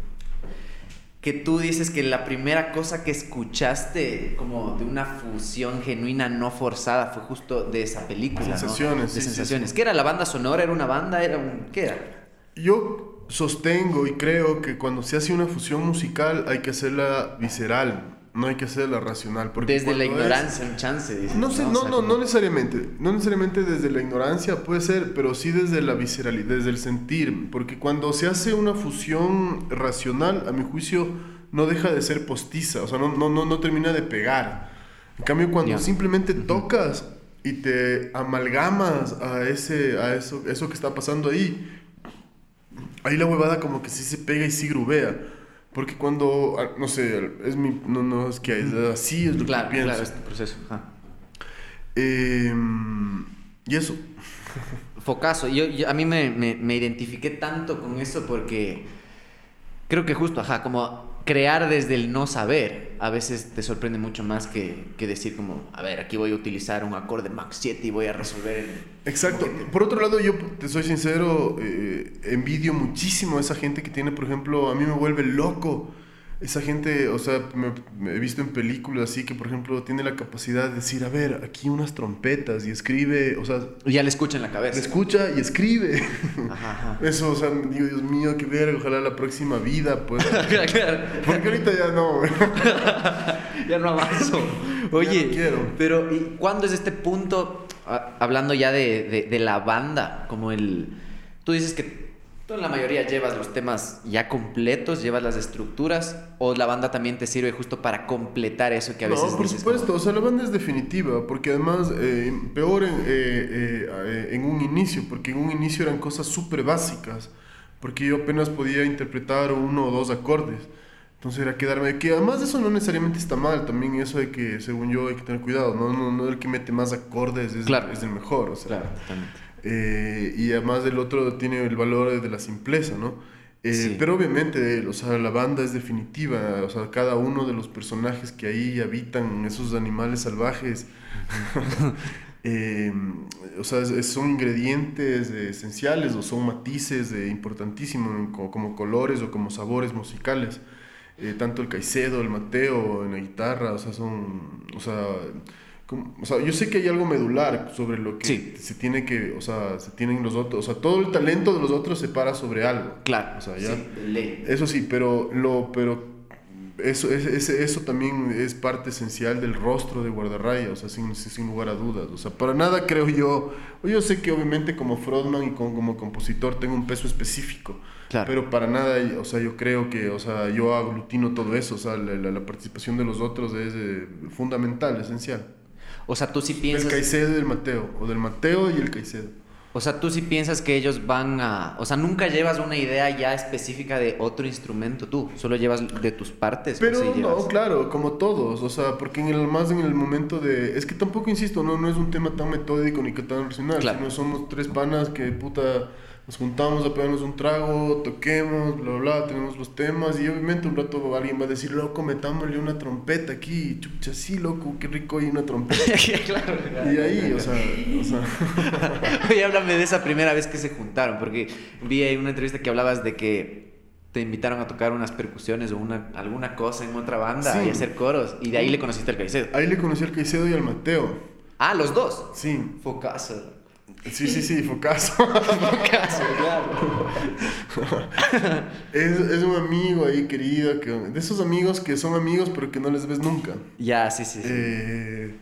que tú dices que la primera cosa que escuchaste como de una fusión genuina no forzada fue justo de esa película, sensaciones, ¿no? De sensaciones. ¿Qué era la banda sonora? ¿Era una banda? ¿Era un qué era? Yo sostengo y creo que cuando se hace una fusión musical hay que hacerla visceral, no hay que hacerla racional. Porque desde la ignorancia, un chance. Dices, no, sé, no, no, no, necesariamente. No necesariamente desde la ignorancia puede ser, pero sí desde la visceralidad, desde el sentir. Porque cuando se hace una fusión racional, a mi juicio, no deja de ser postiza, o sea, no, no, no, no termina de pegar. En cambio, cuando simplemente tocas y te amalgamas a, ese, a eso, eso que está pasando ahí, ahí la huevada como que sí se pega y sí grubea. Porque cuando, ah, no sé, es mi, no, no, es que así es lo que pienso. Claro, este proceso. Em, y eso. Focazo. Yo, yo a mí me, me, me, identifiqué tanto con eso porque creo que justo, ajá, como crear desde el no saber a veces te sorprende mucho más que, que, decir como, a ver, aquí voy a utilizar un acorde Max 7 y voy a resolver el... Exacto. Por otro lado, yo te soy sincero, eh, envidio muchísimo a esa gente que tiene, por ejemplo, a mí me vuelve loco esa gente, o sea, me, he visto en películas así que, por ejemplo, tiene la capacidad de decir, a ver, aquí unas trompetas y escribe, o sea... ya le escucha en la cabeza. Le escucha y escribe. Ajá, Eso, o sea, digo, Dios mío, qué ver, ojalá la próxima vida, pues... claro. Porque ahorita ya no, Ya no avanzo. Oye, quiero. pero ¿y cuándo es este punto, hablando ya de, de, de la banda, como el... Tú dices que Tú en la mayoría llevas los temas ya completos, llevas las estructuras, o la banda también te sirve justo para completar eso que a veces... No, por supuesto, o sea, la banda es definitiva, porque además, eh, peor en, eh, eh, en, un inicio, porque en un inicio eran cosas súper básicas, porque yo apenas podía interpretar uno o dos acordes. Entonces era quedarme, que además de eso no necesariamente está mal, también eso de que, según yo, hay que tener cuidado, no, no, no el que mete más acordes es, es el mejor, o sea. Claro, totalmente. Eh, y además del otro tiene el valor de la simpleza, ¿no? Eh, pero obviamente, o sea, la banda es definitiva, o sea, cada uno de los personajes que ahí habitan, esos animales salvajes, eh, o sea, son ingredientes esenciales o son matices importantísimos como, como, colores o como sabores musicales. tanto el Caicedo, el Mateo en la guitarra, o sea, son, o sea, o sea, yo sé que hay algo medular sobre lo que se tiene que, o sea, se tienen los otros, o sea, todo el talento de los otros se para sobre algo. Claro. O sea, ya. Sí, eso sí, pero lo, pero eso, es, eso también es parte esencial del rostro de Guardarraya, o sea, sin, sin lugar a dudas. O sea, para nada creo yo, yo sé que obviamente como frontman y como, compositor tengo un peso específico. Claro. Pero para nada, o sea, yo creo que, o sea, yo aglutino todo eso, o sea, la, participación de los otros es eh, fundamental, esencial. O sea, tú sí piensas... Del Caicedo y del Mateo, o del Mateo y el Caicedo. O sea, tú sí piensas que ellos van a... O sea, nunca llevas una idea ya específica de otro instrumento tú, solo llevas de tus partes. Pero no, claro, como todos, o sea, porque en el, más en el momento de... Es que tampoco, insisto, no, no es un tema tan metódico ni que tan racional, claro. sino somos tres panas que puta nos juntamos a pegarnos un trago, toquemos, bla, bla, bla, tenemos los temas y obviamente un rato alguien va a decir, loco, metámosle una trompeta aquí, chucha, sí, loco, qué rico hay una trompeta. claro, y ahí, o sea, o sea... Oye, háblame de esa primera vez que se juntaron, porque vi ahí una entrevista que hablabas de que te invitaron a tocar unas percusiones o una, alguna cosa en otra banda y hacer coros, y de ahí le conociste al Caicedo. Ahí le conocí al Caicedo y al Mateo. Ah, los dos. Sí. Focazo. Sí, sí, sí, Focaso. Focaso, claro. es, es, un amigo ahí querido, que, de esos amigos que son amigos pero que no les ves nunca. Ya, sí, sí. Eh,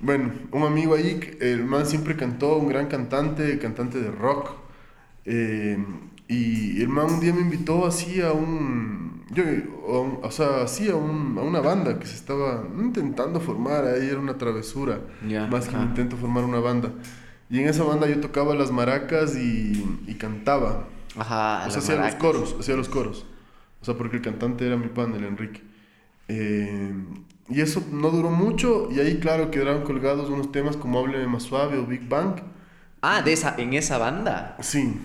bueno, un amigo ahí, el man siempre cantó, un gran cantante, cantante de rock. Eh, y el man un día me invitó así a un. Yo, o sea, así a, un, a, una banda que se estaba intentando formar. Ahí era una travesura. más que un intento formar una banda. Y en esa banda yo tocaba las maracas y, y cantaba. Ajá, o sea, hacía los coros, hacía los coros. O sea, porque el cantante era mi pan, el Enrique. Eh, y eso no duró mucho y ahí, claro, quedaron colgados unos temas como Hábleme más suave o Big Bang. Ah, de esa, en esa banda. Sí.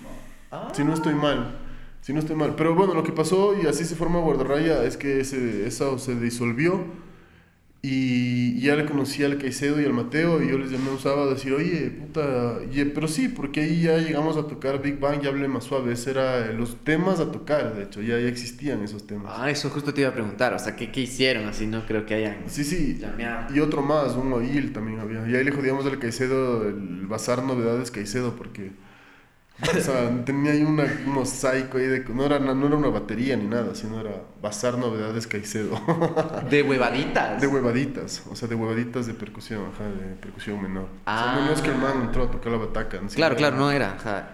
Si no estoy mal. Si no estoy mal. Pero bueno, lo que pasó y así se forma Guardarraya es que ese, esa se disolvió. Y ya le conocí al Caicedo y al Mateo y yo les llamé un sábado a decir, oye, puta, y- pero sí, porque ahí ya llegamos a tocar Big Bang, ya hablé más suave, ese era los temas a tocar, de hecho, ya, ya existían esos temas. Ah, eso justo te iba a preguntar. O sea, ¿qué, qué hicieron? Así no creo que hayan Sí, sí, llameado. y otro más, un oil también había. Y ahí le jodíamos al Caicedo, el bazar novedades Caicedo, porque, o sea, tenía ahí una, un mosaico ahí de, no era, no era una batería ni nada, sino era bazar novedades Caicedo. De huevaditas. De huevaditas, o sea, de huevaditas de percusión, ajá, de percusión menor. O sea, no, no es que el Ah. man entró a tocar la bataca. Claro, claro, no era. ajá.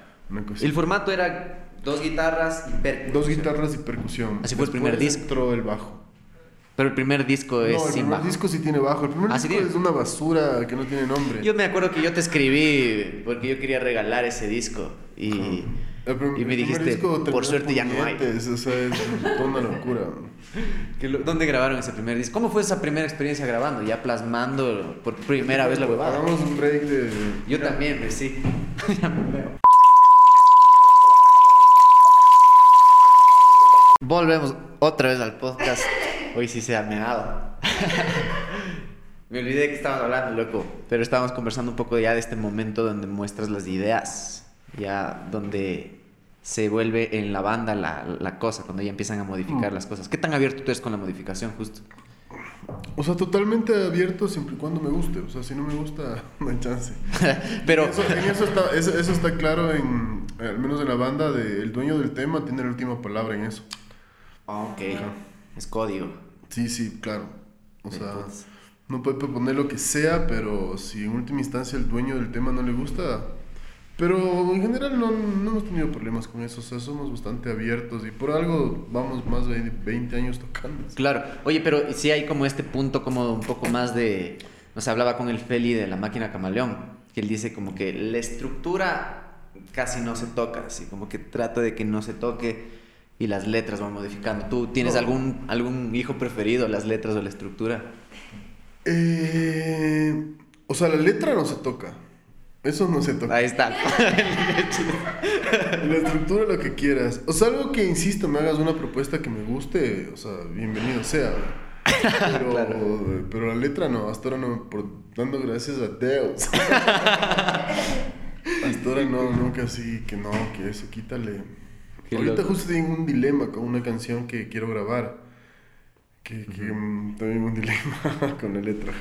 El formato era dos guitarras y percusión. Dos guitarras y percusión. Así fue el primer disco. entró el bajo. Pero el primer disco es no, el sin primer bajo. disco sí tiene bajo. El primer Ah, ¿sí disco es una basura que no tiene nombre. Yo me acuerdo que yo te escribí porque yo quería regalar ese disco y, El y me el dijiste, por suerte ya no hay. O sea, es toda una locura. ¿Dónde grabaron ese primer disco? ¿Cómo fue esa primera experiencia grabando? Ya plasmando por primera vez la huevada. Hagamos un break de. Yo también, sí. Ya me veo. Volvemos otra vez al podcast. Hoy sí se ha meado. me olvidé que estábamos hablando, loco. Pero estábamos conversando un poco ya de este momento donde muestras las ideas. Ya donde se vuelve en la banda la, la cosa, cuando ya empiezan a modificar las cosas. ¿Qué tan abierto tú eres con la modificación, justo? O sea, totalmente abierto siempre y cuando me guste. O sea, si no me gusta, no hay chance. Pero... Eso, en eso, está, eso, eso está claro, en, al menos en la banda, de, el dueño del tema tiene la última palabra en eso. Ah, ok. Es código. Sí, sí, claro. O sea, no puede proponer lo que sea, pero si en última instancia el dueño del tema no le gusta. Pero en general no, no hemos tenido problemas con eso. O sea, somos bastante abiertos y por algo vamos más de 20 años tocando. Claro, oye, pero sí hay como este punto como un poco más de, no sé, hablaba con el Feli de la máquina camaleón, que él dice como que la estructura casi no se toca, así como que trata de que no se toque y las letras van modificando. ¿Tú tienes No. algún, algún hijo preferido, las letras o la estructura? Eh, o sea, la letra no se toca. Eso no se toca. Ahí está. La estructura, lo que quieras. O sea, algo que, insisto, me hagas una propuesta que me guste, o sea, bienvenido sea. Pero, Claro. pero la letra no, hasta ahora no, por, dando gracias a Dios. hasta ahora no, nunca así, que no, que eso, quítale. Ahorita justo tengo un dilema con una canción que quiero grabar. Que, que mm, también un dilema con la letra.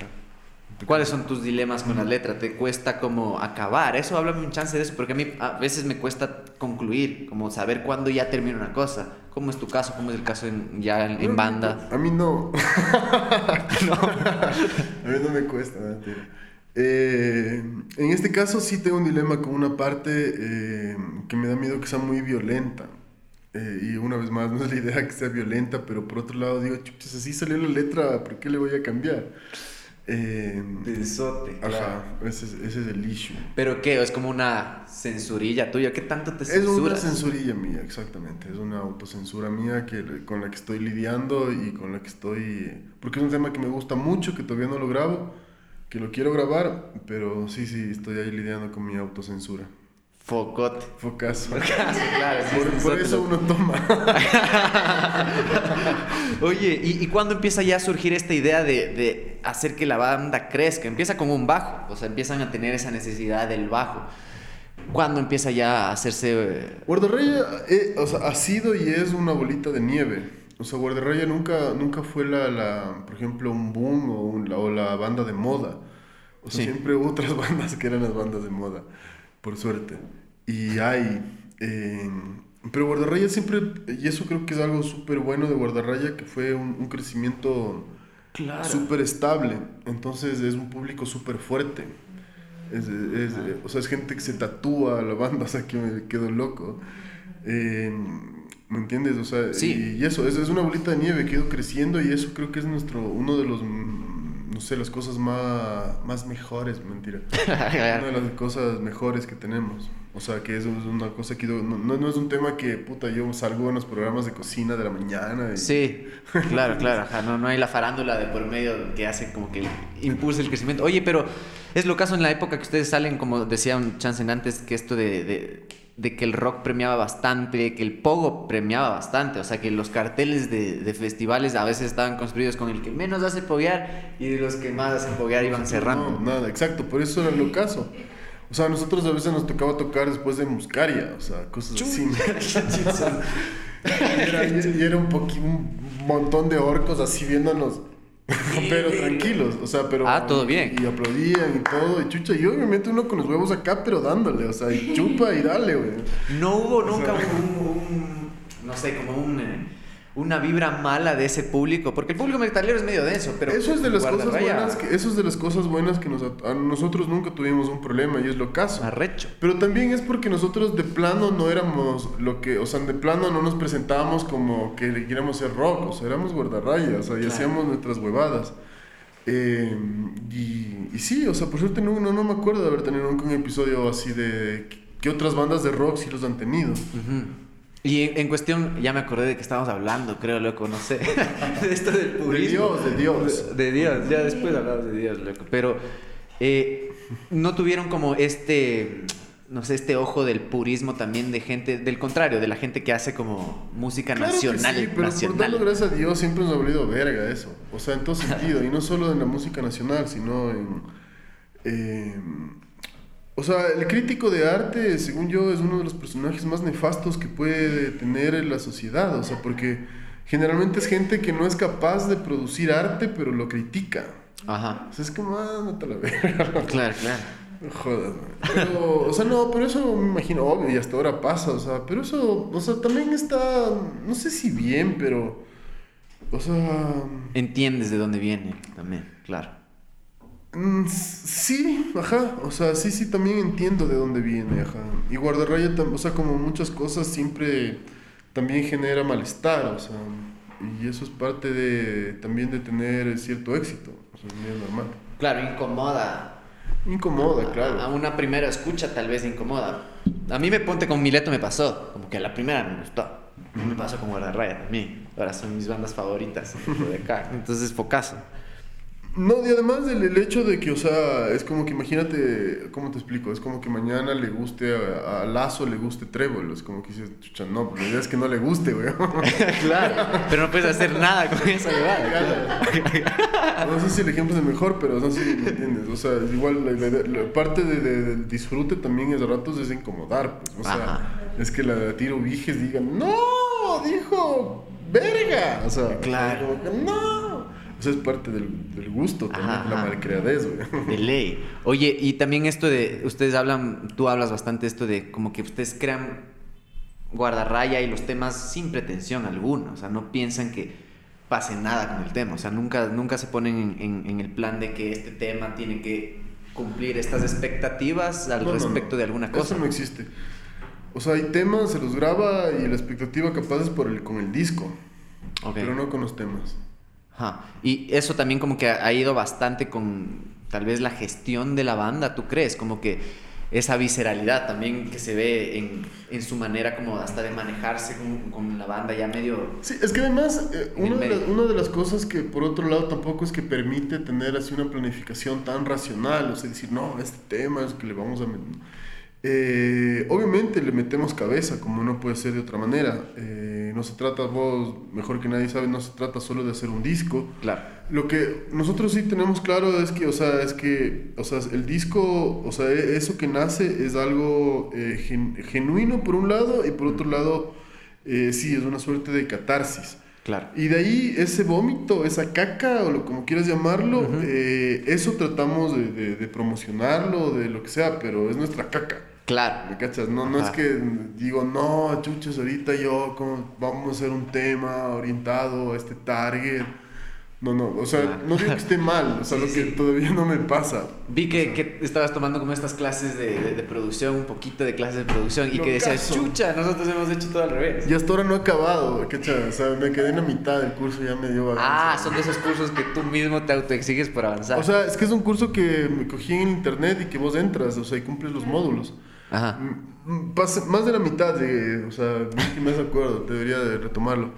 ¿Cuáles son tus dilemas con la letra? ¿Te cuesta como acabar? Eso, háblame un chance de eso, porque a mí a veces me cuesta concluir, como saber cuándo ya termina una cosa. ¿Cómo es tu caso? ¿Cómo es el caso en- ya en, en banda? A mí no. A mí no me cuesta, mentira. Eh, en este caso sí tengo un dilema con una parte eh, que me da miedo que sea muy violenta. Eh, y una vez más, no es la idea que sea violenta, pero por otro lado digo, chuchas, así salió la letra, ¿por qué le voy a cambiar? Eh, Pensote, ajá, ese es, ese es el issue. ¿Pero qué? ¿Es como una censurilla tuya? ¿Qué tanto te Es una censuras? censurilla mía, exactamente. Es una autocensura mía que, con la que estoy lidiando y con la que estoy... Porque es un tema que me gusta mucho, que todavía no lo grabo, que lo quiero grabar, pero sí, sí, estoy ahí lidiando con mi autocensura. Focote. Focazo. claro, sí, Por, por censote, eso uno toma. Oye, ¿y, y cuándo empieza ya a surgir esta idea de, de hacer que la banda crezca? Empieza con un bajo, o sea, empiezan a tener esa necesidad del bajo. ¿Cuándo empieza ya a hacerse... eh, Guardarraya eh, o sea, ha sido y es una bolita de nieve. O sea, Guardarraya nunca, nunca fue la, la, por ejemplo, un boom o, un- la, o la banda de moda. O sea, Sí. siempre hubo otras bandas que eran las bandas de moda, por suerte. Y hay... eh, pero Guardarraya siempre, y eso creo que es algo súper bueno de Guardarraya, que fue un, un crecimiento Claro. súper estable. Entonces es un público súper fuerte. Es, es- o sea, es gente que se tatúa a la banda, o sea, que me quedo loco. Eh, ¿Me entiendes? O sea, Sí. y, y eso, es, es una bolita de nieve que ha ido creciendo y eso creo que es nuestro, uno de los, no sé, las cosas más, más mejores, mentira. una de las cosas mejores que tenemos. O sea, que eso es una cosa que no, no, es un tema que, puta, yo salgo en los programas de cocina de la mañana. Sí, claro, claro. no, no hay la farándula de por medio que hace como que impulse el crecimiento. Oye, pero es lo caso en la época que ustedes salen, como decía un chance antes, que esto de de que el rock premiaba bastante, que el pogo premiaba bastante, o sea que los carteles de, festivales a veces estaban construidos con el que menos hace poguear y los que más hacen poguear iban cerrando. No, nada, exacto, por eso era lo caso. O sea, a nosotros a veces nos tocaba tocar después de Muscaria, o sea, cosas así. y, era, y era un, un montón de orcos así viéndonos pero tranquilos, o sea, pero... Ah, todo bien. Y, aplaudían y todo, y chucha, y obviamente uno con los huevos acá, pero dándole, o sea, y chupa y dale, güey. No hubo nunca un, no sé, como un... Eh, una vibra mala de ese público, porque el público metalero es medio denso, pero eso es de las cosas buenas que eso es de las cosas buenas que nos, a nosotros nunca tuvimos un problema y es lo caso. Arrecho. Pero también es porque nosotros de plano no éramos lo que, o sea, de plano no nos presentábamos como que queríamos ser rock, o sea, éramos guardarrayas, o sea, y hacíamos nuestras huevadas. Eh, y, y, sí, o sea, por suerte no, no, me acuerdo de haber tenido nunca un episodio así de que otras bandas de rock sí los han tenido. Y en, cuestión, ya me acordé de que estábamos hablando, creo, loco, no sé. de esto del purismo. De Dios, de Dios. De, Dios, ya después hablamos de Dios, loco. Pero eh, no tuvieron como este, no sé, este ojo del purismo también de gente, del contrario, de la gente que hace como música nacional. sí, pero por darlo gracias a Dios siempre nos ha valido verga eso. O sea, en todo sentido. y no solo en la música nacional, sino en. Eh, o sea, el crítico de arte, según yo, es uno de los personajes más nefastos que puede tener la sociedad. O sea, porque generalmente es gente que no es capaz de producir arte, pero lo critica. Ajá. O sea, es como, ah, no te la verga. Claro, claro. Joder, pero, o sea, no, pero eso me imagino, obvio, y hasta ahora pasa, o sea, pero eso, o sea, también está, no sé si bien, pero, o sea... Entiendes de dónde viene también, claro. Mm, sí, ajá, o sea, sí, sí, también entiendo de dónde viene, ajá. Y guardarraya, o sea, como muchas cosas, siempre también genera malestar, o sea, y eso es parte de, también de tener cierto éxito, o sea, es normal. Claro, incomoda. Incomoda, claro. A una primera escucha tal vez incomoda. A mí me ponte con Mileto me pasó, como que a la primera me gustó. Me pasó con Guardarraya también. Ahora son mis bandas favoritas de acá. Entonces, focazo. No, y además del hecho de que, o sea, es como que imagínate, ¿cómo te explico? Es como que mañana le guste a, Lazo, le guste Trébol. Es como que dices, chucha, no, la idea es que no le guste, güey. claro, pero no puedes hacer nada con esa no sé si el ejemplo es el mejor, pero no sé si me entiendes. O sea, igual la, parte de, del disfrute también es de ratos es incomodar, pues. O sea, es que la tiro vijes digan, no, dijo, verga. O sea, claro. no. Eso es parte del, gusto también, la malcriadez, güey. De ley. Oye, y también esto de, ustedes hablan, tú hablas bastante esto de como que ustedes crean guardarraya y los temas sin pretensión alguna, o sea, no piensan que pase nada con el tema, o sea, nunca, nunca se ponen en, el plan de que este tema tiene que cumplir estas expectativas al respecto de alguna cosa. Eso no existe. O sea, hay temas, se los graba y la expectativa capaz es por el, con el disco, pero no con los temas. Y eso también como que ha ido bastante con tal vez la gestión de la banda, ¿tú crees? Como que esa visceralidad también que se ve en, en su manera como hasta de manejarse con, con, la banda ya medio... Sí, es que además eh, una, de una, de las, cosas que por otro lado tampoco es que permite tener así una planificación tan racional, o sea, decir, no, este tema es que le vamos a... Eh, obviamente le metemos cabeza, como no puede ser de otra manera. Eh, no se trata, vos mejor que nadie sabe, no se trata solo de hacer un disco. Claro. Lo que nosotros sí tenemos claro es que, o sea, es que, o sea, el disco, o sea, e, eso que nace es algo eh, genuino por un lado y por otro lado, sí, es una suerte de catarsis. Claro. Y de ahí ese vómito, esa caca, o lo como quieras llamarlo, eso tratamos de, de, promocionarlo, de lo que sea, pero es nuestra caca. Claro. ¿Me cachas? No, no es que digo, no, chuches, ahorita yo vamos a hacer un tema orientado a este target. No, no, o sea, no digo que esté mal, o sea, Sí, lo que sí. todavía no me pasa. Vi que, que estabas tomando como estas clases de, de- de producción, un poquito de clases de producción, y que decías, caso. chucha, nosotros hemos hecho todo al revés. Y hasta ahora no he acabado, ¿cachai? O sea, me quedé en la mitad del curso, ya me dio Ah, son de esos cursos que tú mismo te autoexiges por avanzar. O sea, es que es un curso que me cogí en internet y que vos entras, o sea, y cumples los módulos. Ajá. Mm, mm, pas- más de la mitad, de, o sea, me acuerdo, debería de retomarlo.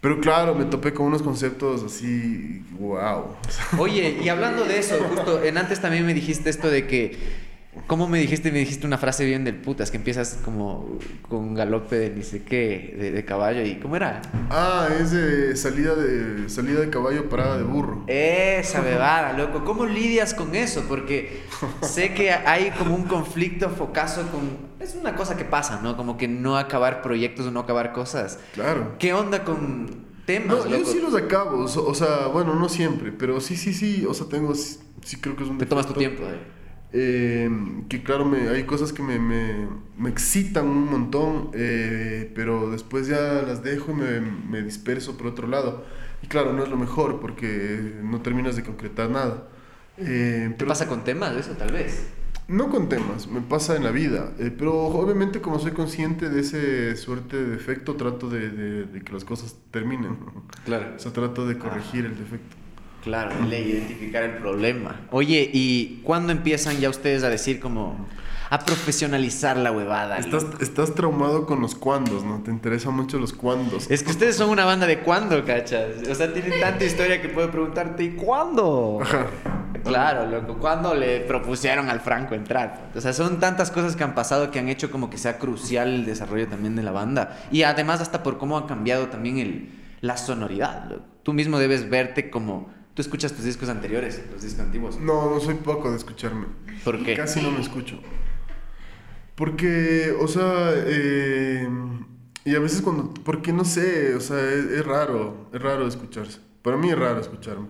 Pero claro, me topé con unos conceptos así, wow. Oye, y hablando de eso, justo en antes también me dijiste esto de que. ¿Cómo me dijiste? Me dijiste una frase bien del putas, que empiezas como con galope de ni sé qué, de, de caballo, y ¿cómo era? Ah, es de salida de salida de caballo, parada de burro. Esa bebada, loco. ¿Cómo lidias con eso? Porque sé que hay como un conflicto focazo con... Es una cosa que pasa, ¿no? Como que no acabar proyectos o no acabar cosas. Claro. ¿Qué onda con temas, No, yo sí los acabo, o, sea, bueno, no siempre, pero sí, sí, sí, o sea, tengo, sí, creo que es un Te tomas tu tiempo. eh. Eh, que claro, me, hay cosas que me, me, me excitan un montón, eh, pero después ya las dejo y me, me disperso por otro lado. Y claro, no es lo mejor porque no terminas de concretar nada. Eh, ¿Qué pero pasa con temas de eso, tal vez? no con temas, me pasa en la vida. eh, pero obviamente como soy consciente de ese suerte de defecto, trato de, de- de que las cosas terminen. Claro. O sea, trato de corregir el defecto. Claro, de identificar el problema. Oye, ¿y cuándo empiezan ya ustedes a decir como... a profesionalizar la huevada? Estás, estás traumado con los cuandos, ¿no? Te interesan mucho los cuandos. Es que ustedes son una banda de cuándo, cachas. O sea, tienen tanta historia que puedo preguntarte, ¿y cuándo? Ajá. Claro, loco. ¿Cuándo le propusieron al Franco entrar? O sea, son tantas cosas que han pasado que han hecho como que sea crucial el desarrollo también de la banda. Y además hasta por cómo ha cambiado también el, la sonoridad. loco. Tú mismo debes verte como... Tú escuchas tus discos anteriores, los discos antiguos. No, no soy poco de escucharme. ¿Por qué? Casi no me escucho. Porque, o sea, eh, y a veces cuando, porque no sé, o sea, es, es raro, es raro escucharse. Para mí es raro escucharme.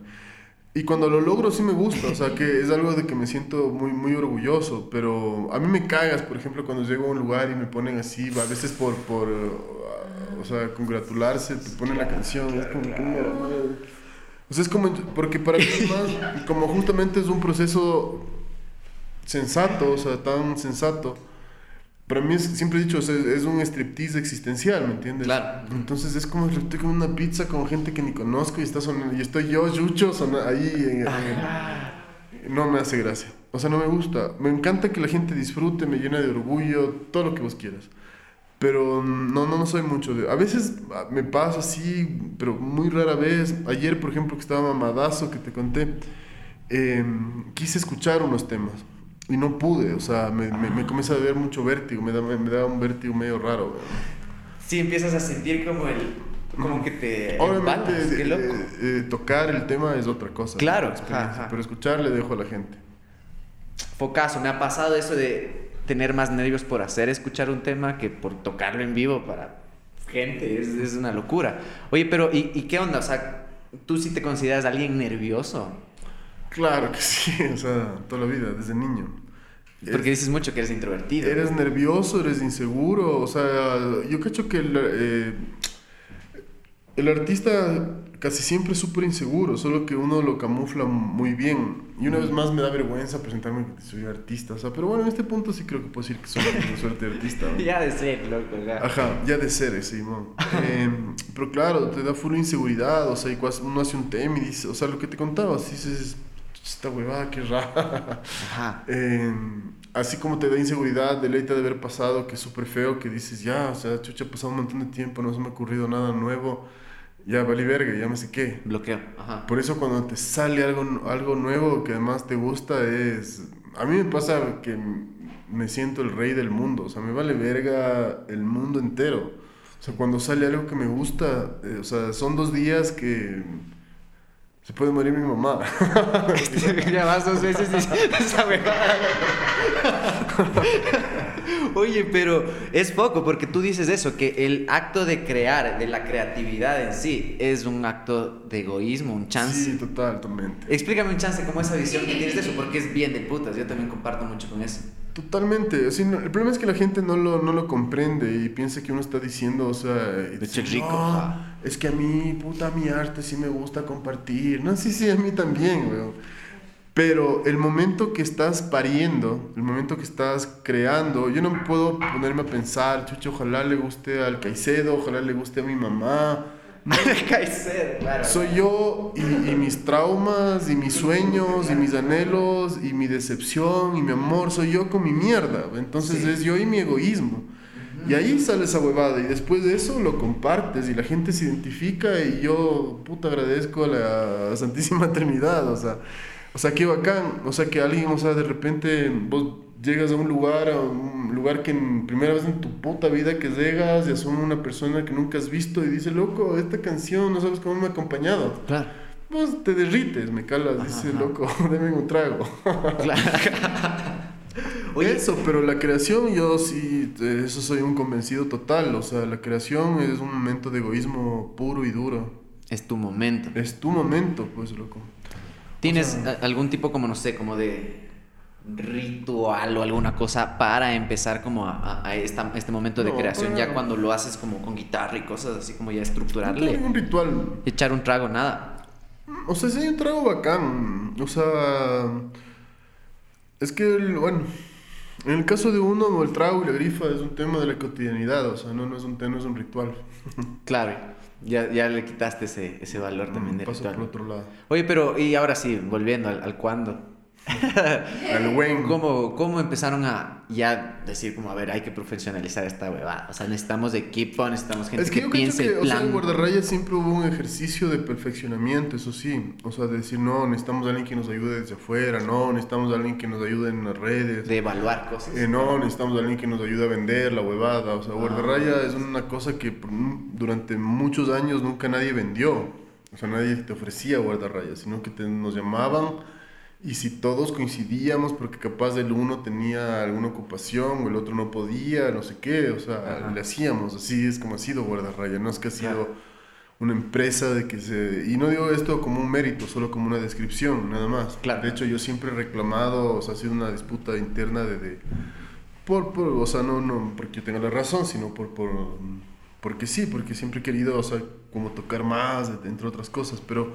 Y cuando lo logro sí me gusta, o sea, que es algo de que me siento muy, muy orgulloso, pero a mí me cagas, por ejemplo, cuando llego a un lugar y me ponen así, a veces por, por uh, o sea, congratularse, te ponen la canción, es como que o sea, es como, porque para mí más, como justamente es un proceso sensato, o sea, tan sensato. Para mí es, siempre he dicho, o sea, es un striptease existencial, ¿me entiendes? Claro. Entonces es como estoy con una pizza con gente que ni conozco y está sonando, y estoy yo, Yucho, sona- ahí. en- en- no me hace gracia. O sea, no me gusta. Me encanta que la gente disfrute, me llena de orgullo, todo lo que vos quieras. Pero no, no, no soy mucho de... A veces ah, me pasa así, pero muy rara vez. Ayer, por ejemplo, que estaba mamadazo, que te conté, eh, quise escuchar unos temas y no pude. O sea, me, me, me comienza a ver mucho vértigo, me da, me, me da un vértigo medio raro. Sí, empiezas a sentir como el... Como que te... Obviamente, embalas, qué loco. eh, eh, tocar el tema es otra cosa. Claro, ajá. Pero escuchar le dejo a la gente. Focazo, me ha pasado eso de tener más nervios por hacer escuchar un tema que por tocarlo en vivo para gente, es, es una locura. Oye, pero ¿y, y qué onda? O sea, ¿tú sí te consideras alguien nervioso? Claro que sí, o sea, toda la vida, desde niño. Porque dices mucho que eres introvertido. Eres nervioso, eres inseguro, o sea, yo cacho que el, eh, el artista casi siempre es súper inseguro, solo que uno lo camufla muy bien. Y una vez más me da vergüenza presentarme que soy artista, o sea, pero bueno, en este punto sí creo que puedo decir que soy una suerte de artista. ¿no? Ya de ser, loco. ya. Ajá, ya de ser, Simón. Eh, pero claro, te da full inseguridad, o sea, y uno hace un tema y dice, o sea, lo que te contaba, dices, esta huevada, qué rara. Ajá. Eh, así como te da inseguridad, deleita de haber pasado, que es súper feo, que dices, ya, o sea, chucha, ha pasado un montón de tiempo, no se me ha ocurrido nada nuevo, ya vale verga, ya me sé qué. Bloqueo. Ajá. Por eso cuando te sale algo, algo nuevo que además te gusta es... A mí me pasa que me siento el rey del mundo, o sea, me vale verga el mundo entero. O sea, cuando sale algo que me gusta, eh, o sea, son dos días que se puede morir mi mamá. ya vas dos veces esa huevada. Oye, pero es poco porque tú dices eso, que el acto de crear, de la creatividad en sí, es un acto de egoísmo, un chance. Sí, total, totalmente. Explícame un chance como esa visión que tienes de eso, porque es bien de putas. Yo también comparto mucho con eso. Totalmente. O sea, no- el problema es que la gente no lo, no lo comprende y piensa que uno está diciendo, o sea... y dice, rico, "No, ajá". es que a mí, puta, mi arte sí me gusta compartir. No, sí, sí, a mí también, weón. Pero el momento que estás pariendo, el momento que estás creando, yo no puedo ponerme a pensar, chucho, ojalá le guste al Caicedo, ojalá le guste a mi mamá. No, Caicedo, claro. soy yo y, y mis traumas y mis sueños y mis anhelos y mi decepción y mi amor, soy yo con mi mierda. Entonces Sí. es yo y mi egoísmo. Y ahí sale esa huevada y después de eso lo compartes y la gente se identifica y yo, puta, agradezco a la Santísima Trinidad, o sea, o sea, qué bacán, o sea, que alguien, o sea, de repente vos llegas a un lugar, a un lugar que en primera vez en tu puta vida que llegas y asoma una persona que nunca has visto y dice, loco, esta canción no sabes cómo me ha acompañado. Claro. Vos te derrites, me calas, dice, ajá. loco, deme un trago. claro. Oye, Eso, pero la creación yo sí, eso soy un convencido total. O sea, la creación es un momento de egoísmo puro y duro. es tu momento. Es tu momento, pues, loco. ¿Tienes algún tipo como, no sé, como de ritual o alguna cosa para empezar como a, a- a esta- este momento de No, creación? para Ya cuando lo haces como con guitarra y cosas así como ya No tengo estructurarle. ningún ritual. Echar un trago, nada. O sea, sí hay un trago bacán. O sea, es que, el- bueno, en el caso de uno, el trago y la grifa es un tema de la cotidianidad. O sea, no, no, es, un, no es un ritual. Claro, ya, ya le quitaste ese, ese valor también de Paso por otro lado. Oye, pero y ahora sí, volviendo al, al cuándo. Al buen. ¿Cómo, ¿Cómo empezaron a ya decir como, a ver, hay que profesionalizar esta huevada? O sea, necesitamos equipo, necesitamos gente Es que, que, yo piense que, el o sea, plan. en Guardarraya siempre hubo un ejercicio de perfeccionamiento, eso sí. O sea, de decir, no, necesitamos a alguien que nos ayude desde afuera, no, necesitamos a alguien que nos ayude en las redes. de evaluar cosas. Eh, no, necesitamos a alguien que nos ayude a vender la huevada. O sea, Guardarraya es una cosa que durante muchos años nunca nadie vendió. O sea, nadie te ofrecía Guardarraya, sino que te- nos llamaban y si todos coincidíamos, porque capaz el uno tenía alguna ocupación o el otro no podía, no sé qué, o sea, Ajá. le hacíamos. Así es como ha sido Guardarraya, no es que ha sido Claro. una empresa de que se... Y no digo esto como un mérito, solo como una descripción, nada más. Claro. De hecho, yo siempre he reclamado, o sea, ha sido una disputa interna de... de- por, por, o sea, no, no porque yo tenga la razón, sino por, por, porque sí, porque siempre he querido, o sea, como tocar más, entre otras cosas, pero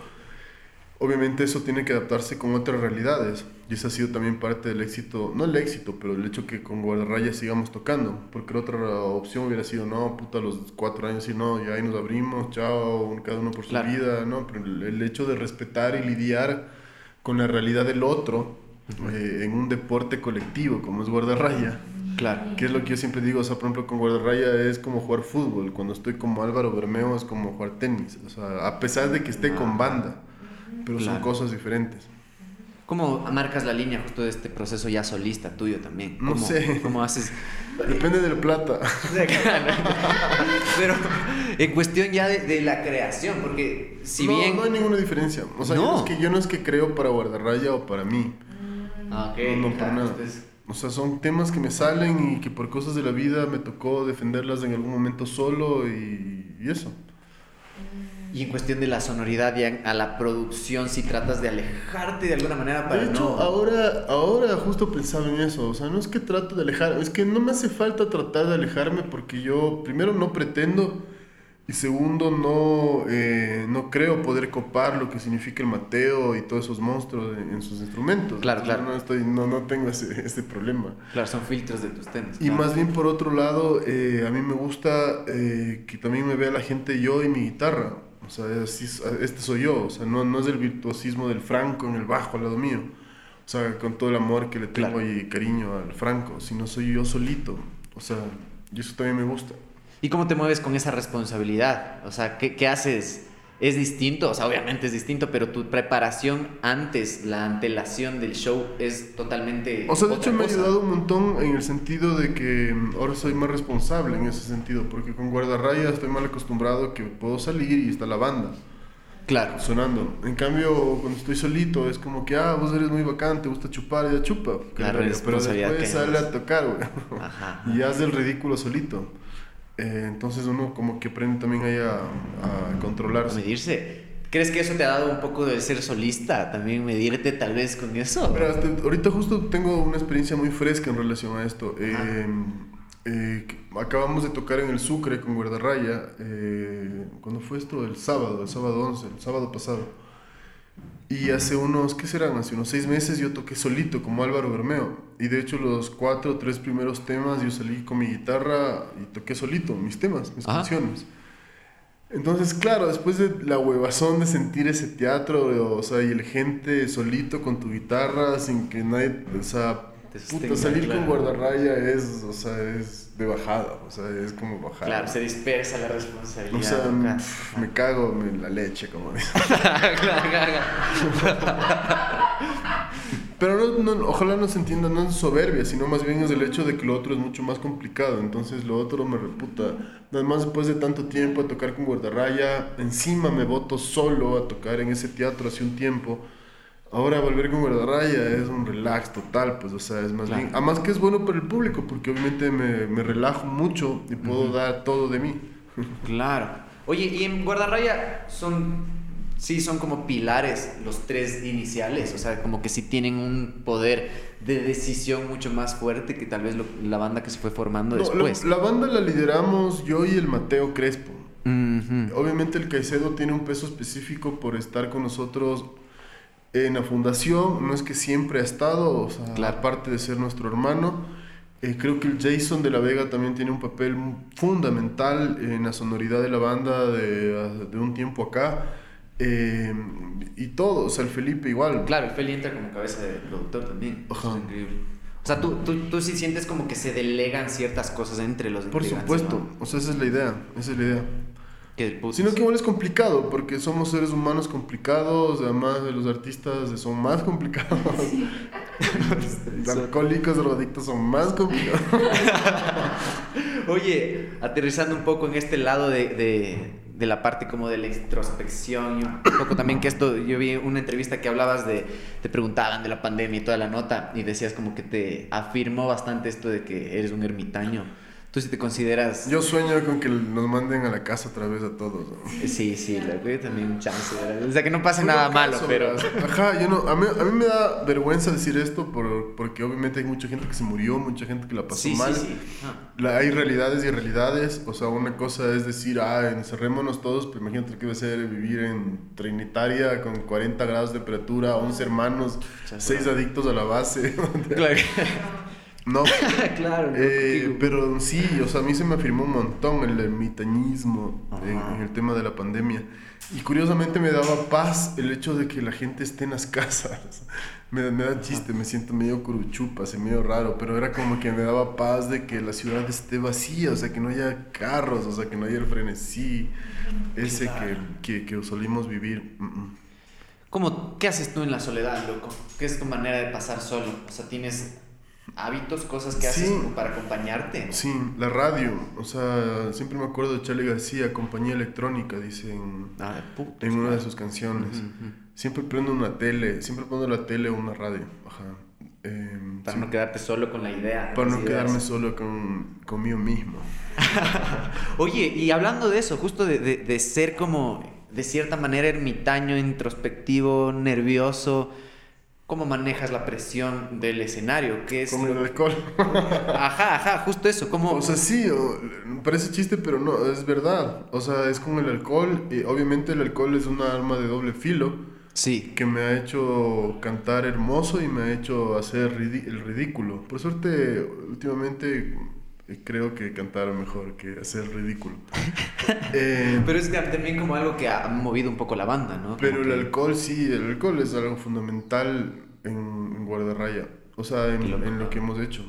obviamente eso tiene que adaptarse con otras realidades. Y ese ha sido también parte del éxito, no el éxito, pero el hecho que con Guardarraya sigamos tocando. Porque otra opción hubiera sido, no, puta, a los cuatro años y no, ya ahí nos abrimos, chao, cada uno por su Claro. vida, ¿no? Pero el, hecho de respetar y lidiar con la realidad del otro eh, en un deporte colectivo como es Guardarraya. Claro. Que es lo que yo siempre digo, o sea, por ejemplo, con Guardarraya es como jugar fútbol. Cuando estoy como Álvaro Bermeo es como jugar tenis. O sea, a pesar de que esté con banda, pero son Claro. cosas diferentes. ¿Cómo marcas la línea justo de este proceso ya solista tuyo también? No ¿Cómo, sé. ¿Cómo haces? Depende del plata. Pero en cuestión ya de, de la creación, porque si no, bien... no hay ninguna diferencia. O sea, yo, No. no es que, yo no es que creo para Guardarraya o para mí. Ah, ok, No, no, para nada. O sea, son temas que me salen y que por cosas de la vida me tocó defenderlas en algún momento solo y, y eso. Y en cuestión de la sonoridad, ya a la producción, si tratas de alejarte de alguna manera para De hecho, no... ahora, ahora justo pensaba en eso. O sea, no es que trato de alejar, es que no me hace falta tratar de alejarme porque yo, primero, no pretendo y segundo, no, eh, no creo poder copar lo que significa el Mateo y todos esos monstruos en, en sus instrumentos. Claro, Entonces, claro. No, estoy, no, no tengo ese, ese problema. Claro, son filtros de tus temas. Y claro. más bien por otro lado, eh, a mí me gusta eh, que también me vea la gente yo y mi guitarra. O sea, así es- este soy yo. O sea, no, no es el virtuosismo del Franco en el bajo al lado mío. O sea, con todo el amor que le tengo Claro. y cariño al Franco. Sino soy yo solito. O sea, y eso también me gusta. ¿Y cómo te mueves con esa responsabilidad? O sea, ¿qué, qué haces? ¿Es distinto? O sea, obviamente es distinto, pero tu preparación antes, la antelación del show es totalmente. O sea, de hecho me ha cosa. ayudado un montón en el sentido de que mm, ahora soy más responsable en ese sentido. Porque con guardarraya estoy mal acostumbrado que puedo salir y está la banda. Claro. sonando. En cambio, cuando estoy solito, es como que, ah, vos eres muy bacán, te gusta chupar, ya chupa. La Pero después sale a tocar, güey. Ajá. Y hace el ridículo solito. Eh, entonces uno como que aprende también ahí a, a A controlarse. medirse. ¿Crees que eso te ha dado un poco de ser solista? También medirte tal vez con eso. Mira, hasta ahorita justo tengo una experiencia muy fresca en relación a esto. Eh, eh, acabamos de tocar en el Sucre con Guardarraya. Eh, ¿Cuándo fue esto? El sábado, el sábado 11, el sábado pasado. Y hace unos, ¿qué serán? Hace unos seis meses yo toqué solito como Álvaro Bermeo. Y de hecho los cuatro o tres primeros temas yo salí con mi guitarra y toqué solito mis temas, mis canciones. Entonces, claro, después de la huevazón de sentir ese teatro, o sea, y el gente solito con tu guitarra, sin que nadie, o sea, puta, salir con guardarraya es, o sea, es de bajada, o sea, es como bajada. Claro, se dispersa la responsabilidad. O sea, me cago en la leche, como dice. Pero no, ojalá no se entienda, no es soberbia, sino más bien es el hecho de que lo otro es mucho más complicado. Entonces lo otro me reputa. Nada más después de tanto tiempo a tocar con guardarraya, encima me voto solo a tocar en ese teatro hace un tiempo. Ahora volver con guardarraya es un relax total, pues, o sea, es más bien. Además que es bueno para el público, porque obviamente me, me relajo mucho y puedo dar todo de mí. Claro. Oye, y en guardarraya son sí son como pilares los tres iniciales, o sea, como que sí tienen un poder de decisión mucho más fuerte que tal vez la banda que se fue formando después. La, banda la lideramos yo y el Mateo Crespo. Obviamente el Caicedo tiene un peso específico por estar con nosotros en la fundación, no es que siempre ha estado, o sea, aparte de ser nuestro hermano. Eh, creo que el Jason de la Vega también tiene un papel fundamental en la sonoridad de la banda de, de un tiempo acá. Eh, y todo, o sea, el Felipe igual. Claro, el Felipe entra como cabeza de productor también. Ajá. es increíble. O sea, ¿tú, tú, tú sí sientes como que se delegan ciertas cosas entre los Por supuesto, o sea, esa es la idea, esa es la idea. Sino que igual es complicado, porque somos seres humanos complicados, además de los artistas son más complicados. los alcohólicos, drogadictos son más complicados. Oye, aterrizando un poco en este lado de de la parte como de la introspección y un poco también que esto, yo vi una entrevista que hablabas de, te preguntaban de la pandemia y toda la nota y decías como que te afirmó bastante esto de que eres un ermitaño. Tú si te consideras... Yo sueño con que nos manden a la casa otra vez a todos. Sí, sí, la también un chance. O sea, que no pase nada malo, pero... Ajá, yo no, a mí, a mí me da vergüenza decir esto por, porque obviamente hay mucha gente que se murió, mucha gente que la pasó mal. Sí, sí. hay realidades y realidades. O sea, una cosa es decir, ah, encerrémonos todos, pero imagínate que va a ser vivir en Trinitaria con 40 grados de temperatura, 11 hermanos, 6 adictos a la base. Claro. No. claro. Eh, pero sí, o sea, a mí se me afirmó un montón el ermitañismo en, el tema de la pandemia. Y curiosamente me daba paz el hecho de que la gente esté en las casas. Me, da chiste, me siento medio cruchupa, se medio raro, pero era como que me daba paz de que la ciudad esté vacía, o sea, que no haya carros, o sea, que no haya el frenesí, ese que, que, solimos vivir. ¿Cómo, ¿Qué haces tú en la soledad, loco? ¿Qué es tu manera de pasar solo? O sea, tienes hábitos, cosas que haces para acompañarte. Sí, la radio. O sea, siempre me acuerdo de Charlie García, compañía electrónica, dice en, ah, una de sus canciones. Siempre prendo una tele, siempre pongo la tele o una radio. Ajá. Em, para no quedarte solo con la idea. Para no quedarme solo con, conmigo mismo. Oye, y hablando de eso, justo de, de, de ser como, de cierta manera, ermitaño, introspectivo, nervioso ¿Cómo manejas la presión del escenario? ¿Qué es Como el alcohol. ajá, ajá, justo eso. ¿Cómo... O sea, sí, parece chiste, pero no, es verdad. O sea, es como el alcohol. Y obviamente el alcohol es una arma de doble filo. Sí. Que me ha hecho cantar hermoso y me ha hecho hacer el ridículo. Por suerte, últimamente eh, creo que cantar mejor que hacer ridículo. Eh, pero es también como algo que ha movido un poco la banda, ¿no? pero el alcohol sí, el alcohol es algo fundamental en, en Guardarraya, o sea, en, lo que hemos hecho.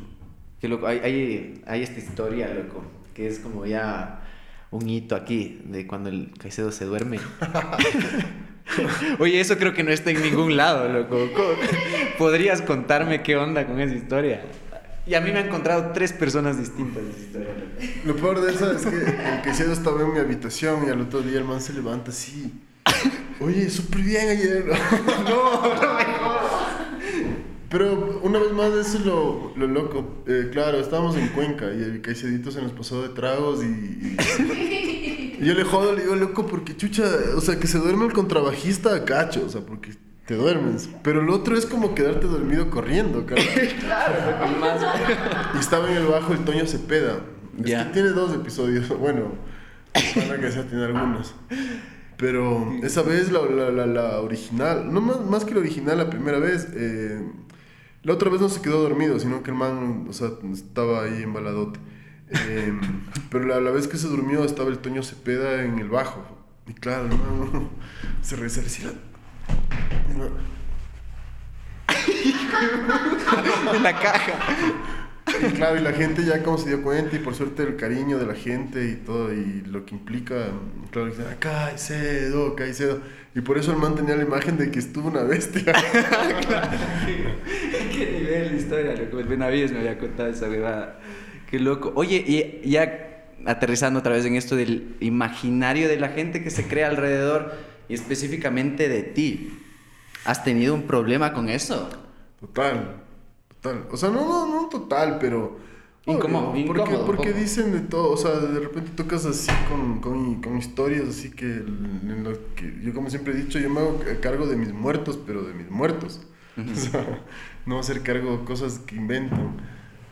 Que loco, hay, hay, hay, esta historia, loco, que es como ya un hito aquí, de cuando el Caicedo se duerme. Oye, eso creo que no está en ningún lado, loco. ¿Podrías contarme qué onda con esa historia? Y a mí me han encontrado tres personas distintas de esa historia. Lo peor de eso es que el Caicedo estaba en mi habitación y al otro día el man se levanta así. Oye, súper bien ayer. no, no Pero una vez más, eso es lo, lo loco. Eh, claro, estábamos en Cuenca y el Caicedito se nos pasó de tragos y, y, yo le jodo, le digo, loco, porque chucha, o sea, que se duerme el contrabajista a cacho, o sea, porque te duermes. Pero el otro es como quedarte dormido corriendo, claro. claro, con más. Y estaba en el bajo el Toño Cepeda. Es Ya. que tiene dos episodios. Bueno, para que sea, tiene algunos. Pero esa vez la, la, la, la original, no más, más que la original, la primera vez, eh, la otra vez no se quedó dormido, sino que el man, o sea, estaba ahí embaladote. Eh, pero la, la vez que se durmió estaba el Toño Cepeda en el bajo. Y claro, el man se man, en la caja. Y claro, y la gente ya como se dio cuenta y por suerte el cariño de la gente y todo y lo que implica, claro, dicen, "Ah, Caicedo, Caicedo. Y por eso el man tenía la imagen de que estuvo una bestia. Qué de historia, loco. El Benavides me había contado esa huevada. Qué loco. Oye, y ya aterrizando otra vez en esto del imaginario de la gente que se crea alrededor y específicamente de ti. ¿Has tenido un problema con eso? Total, total. O sea, no, no, no total, pero... Incómodo, porque, incómodo, porque dicen de todo, o sea, de repente tocas así con, con, con historias así que, en las que yo como siempre he dicho, yo me hago cargo de mis muertos, pero de mis muertos. O sea, no hacer cargo de cosas que inventan.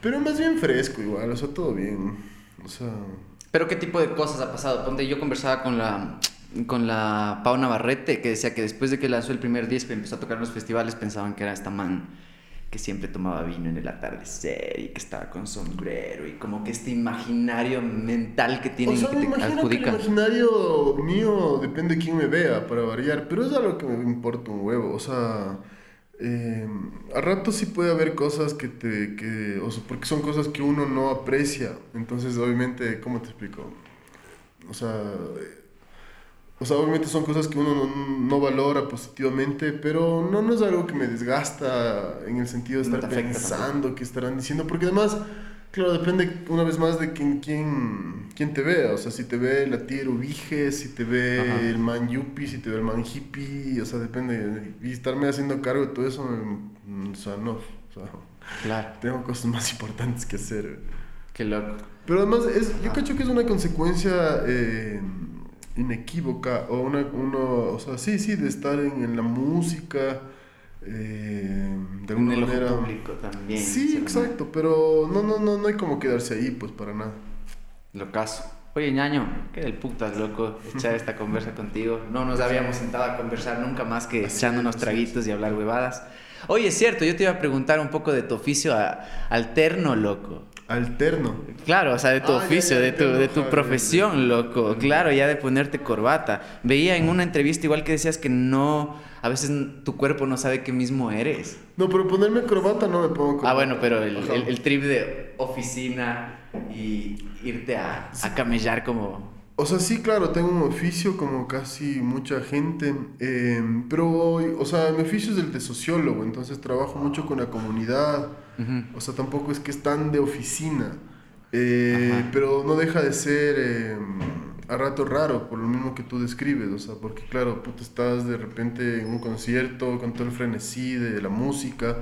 Pero más bien fresco igual, o sea, todo bien. O sea, ¿Pero qué tipo de cosas ha pasado? Ponte, yo conversaba con la, con la Pau Navarrete, que decía que después de que lanzó el primer disco y empezó a tocar en los festivales, pensaban que era esta man que siempre tomaba vino en el atardecer y que estaba con sombrero y como que este imaginario mental que tienen o sea, que me te imagino que el adjudican. imaginario mío depende de quién me vea, para variar, pero es algo que me importa un huevo, o sea, eh, a rato sí puede haber cosas que te, que, o sea, porque son cosas que uno no aprecia, entonces obviamente, ¿cómo te explico? O sea, eh, o sea, obviamente son cosas que uno no, no valora positivamente, pero no, no es algo que me desgasta en el sentido de estar pensando que estarán diciendo, porque además, claro, depende una vez más de quién, quién, quién te vea, o sea, si te ve la tía Erubige, si te ve Ajá. el man yuppie, si te ve el man hippie, o sea, depende, y estarme haciendo cargo de todo eso, mm, o sea, no, o sea, Claro, tengo cosas más importantes que hacer. qué loco. Pero además, es, yo cacho que es una consecuencia eh, inequívoca, o una, uno, o sea, sí, sí, de estar en, en la música, eh, de En alguna ojo manera. público también. Sí, exacto, pero no, no, no, no hay como quedarse ahí, pues, para nada. Lo caso. Oye, ñaño, qué del putas, loco, echar esta conversa contigo. No nos habíamos sentado a conversar nunca más que Así echándonos es, traguitos y hablar huevadas. Oye, es cierto, yo te iba a preguntar un poco de tu oficio a- alterno, loco. Alterno. Claro, o sea, de tu Ah, oficio, ya, de tu, de tu profesión, loco. Claro, ya de ponerte corbata. Veía en una entrevista igual que decías que no, a veces tu cuerpo no sabe qué mismo eres. No, pero ponerme corbata no me pongo corbata. Ah, bueno, pero el, el, el trip de oficina y irte a, a camellar como... O sea, sí, claro, tengo un oficio como casi mucha gente, eh, pero, o sea, mi oficio es el de sociólogo, entonces trabajo mucho con la comunidad, Ujú. o sea, tampoco es que es tan de oficina, eh, pero no deja de ser eh, a rato raro, por lo mismo que tú describes, o sea, porque claro, puta, estás de repente en un concierto con todo el frenesí de la música,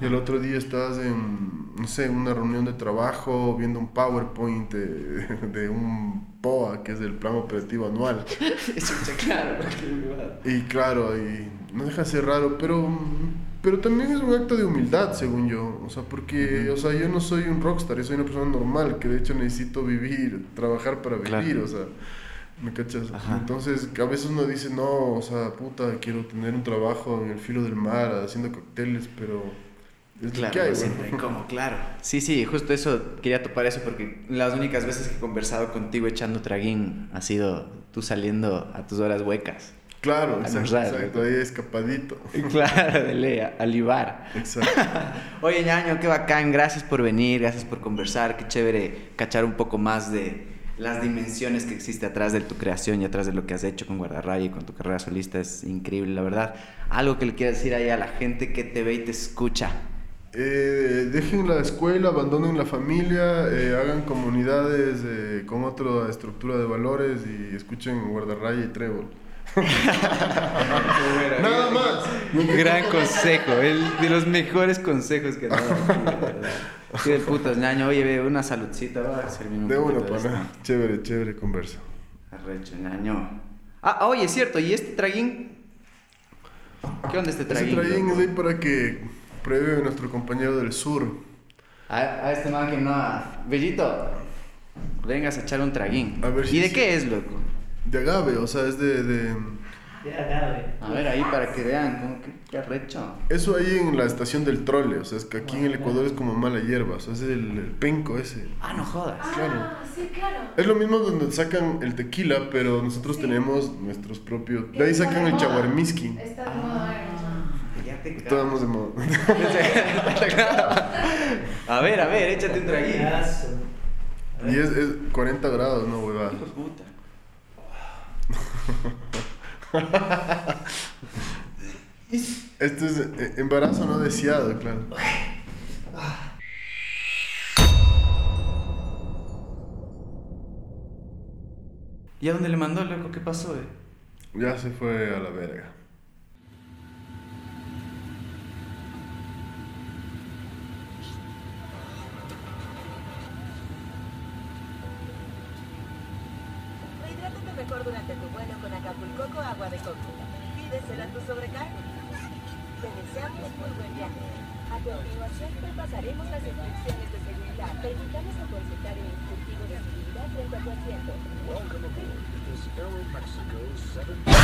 y el otro día estás en, no sé, una reunión de trabajo viendo un PowerPoint de, de un POA, que es el Plan Operativo Anual. Chucha, claro. Y claro, y no deja de ser raro, pero, pero también es un acto de humildad, según yo. O sea, porque, o sea, yo no soy un rockstar, yo soy una persona normal, que de hecho necesito vivir, trabajar para Claro. vivir, o sea, ¿me cachas? Ajá. Entonces, a veces uno dice, no, o sea, puta, quiero tener un trabajo en el filo del mar, haciendo cócteles, pero es Claro, que hay, siempre como, claro. Sí, sí, justo eso, quería topar eso porque las únicas veces que he conversado contigo echando traguín ha sido tú saliendo a tus horas huecas. Claro, exacto, exacto, ahí escapadito. Claro, de lea, alivar. Exacto. Oye, ñaño, qué bacán, gracias por venir, gracias por conversar, qué chévere cachar un poco más de las dimensiones que existe atrás de tu creación y atrás de lo que has hecho con Guardarraya y con tu carrera solista, es increíble, la verdad. Algo que le quieras decir ahí a la gente que te ve y te escucha. Eh, dejen la escuela, abandonen la familia, eh, hagan comunidades eh, con otra estructura de valores y escuchen Guardarraya y Trébol. Nada más. Gran consejo, el de los mejores consejos que verdad. Qué de putas, ñaño. Oye, ve, una saludcita, va a servirme un De de pana. Chévere, chévere conversa. Arrecho, ñaño. Ah, oye, es cierto, ¿y este traguín? ¿Qué onda este traguín? traguín es ahí para que pruebe nuestro compañero del sur. A, a este man que no... Bellito, vengas a echar un traguín. A ver si ¿Y de sí. qué es, loco? De agave, o sea, es de... de- De agave. A ver, ahí para que vean, como que qué arrecho. Eso ahí en la estación del trole, o sea, es que aquí en el Ecuador es como mala hierba, o sea, es el, el penco ese. Ah, no jodas. Claro. Ah, sí, claro. Es lo mismo donde sacan el tequila, pero nosotros Sí. tenemos nuestros propios... De ahí sacan el chaguarmiski. Está de moda ahora. Ya te Estábamos de moda. A ver, a ver, échate un. Traguinazo. Y es, es 40 grados, no, huevada. Esto es eh, embarazo no deseado, claro. ¿Y a dónde le mandó, loco? ¿Qué pasó, eh? Ya se fue a la verga. Repasaremos las instrucciones de seguridad. Te invitamos a consultar el instructivo de seguridad frente a tu. Welcome aboard. This Aeromexico 7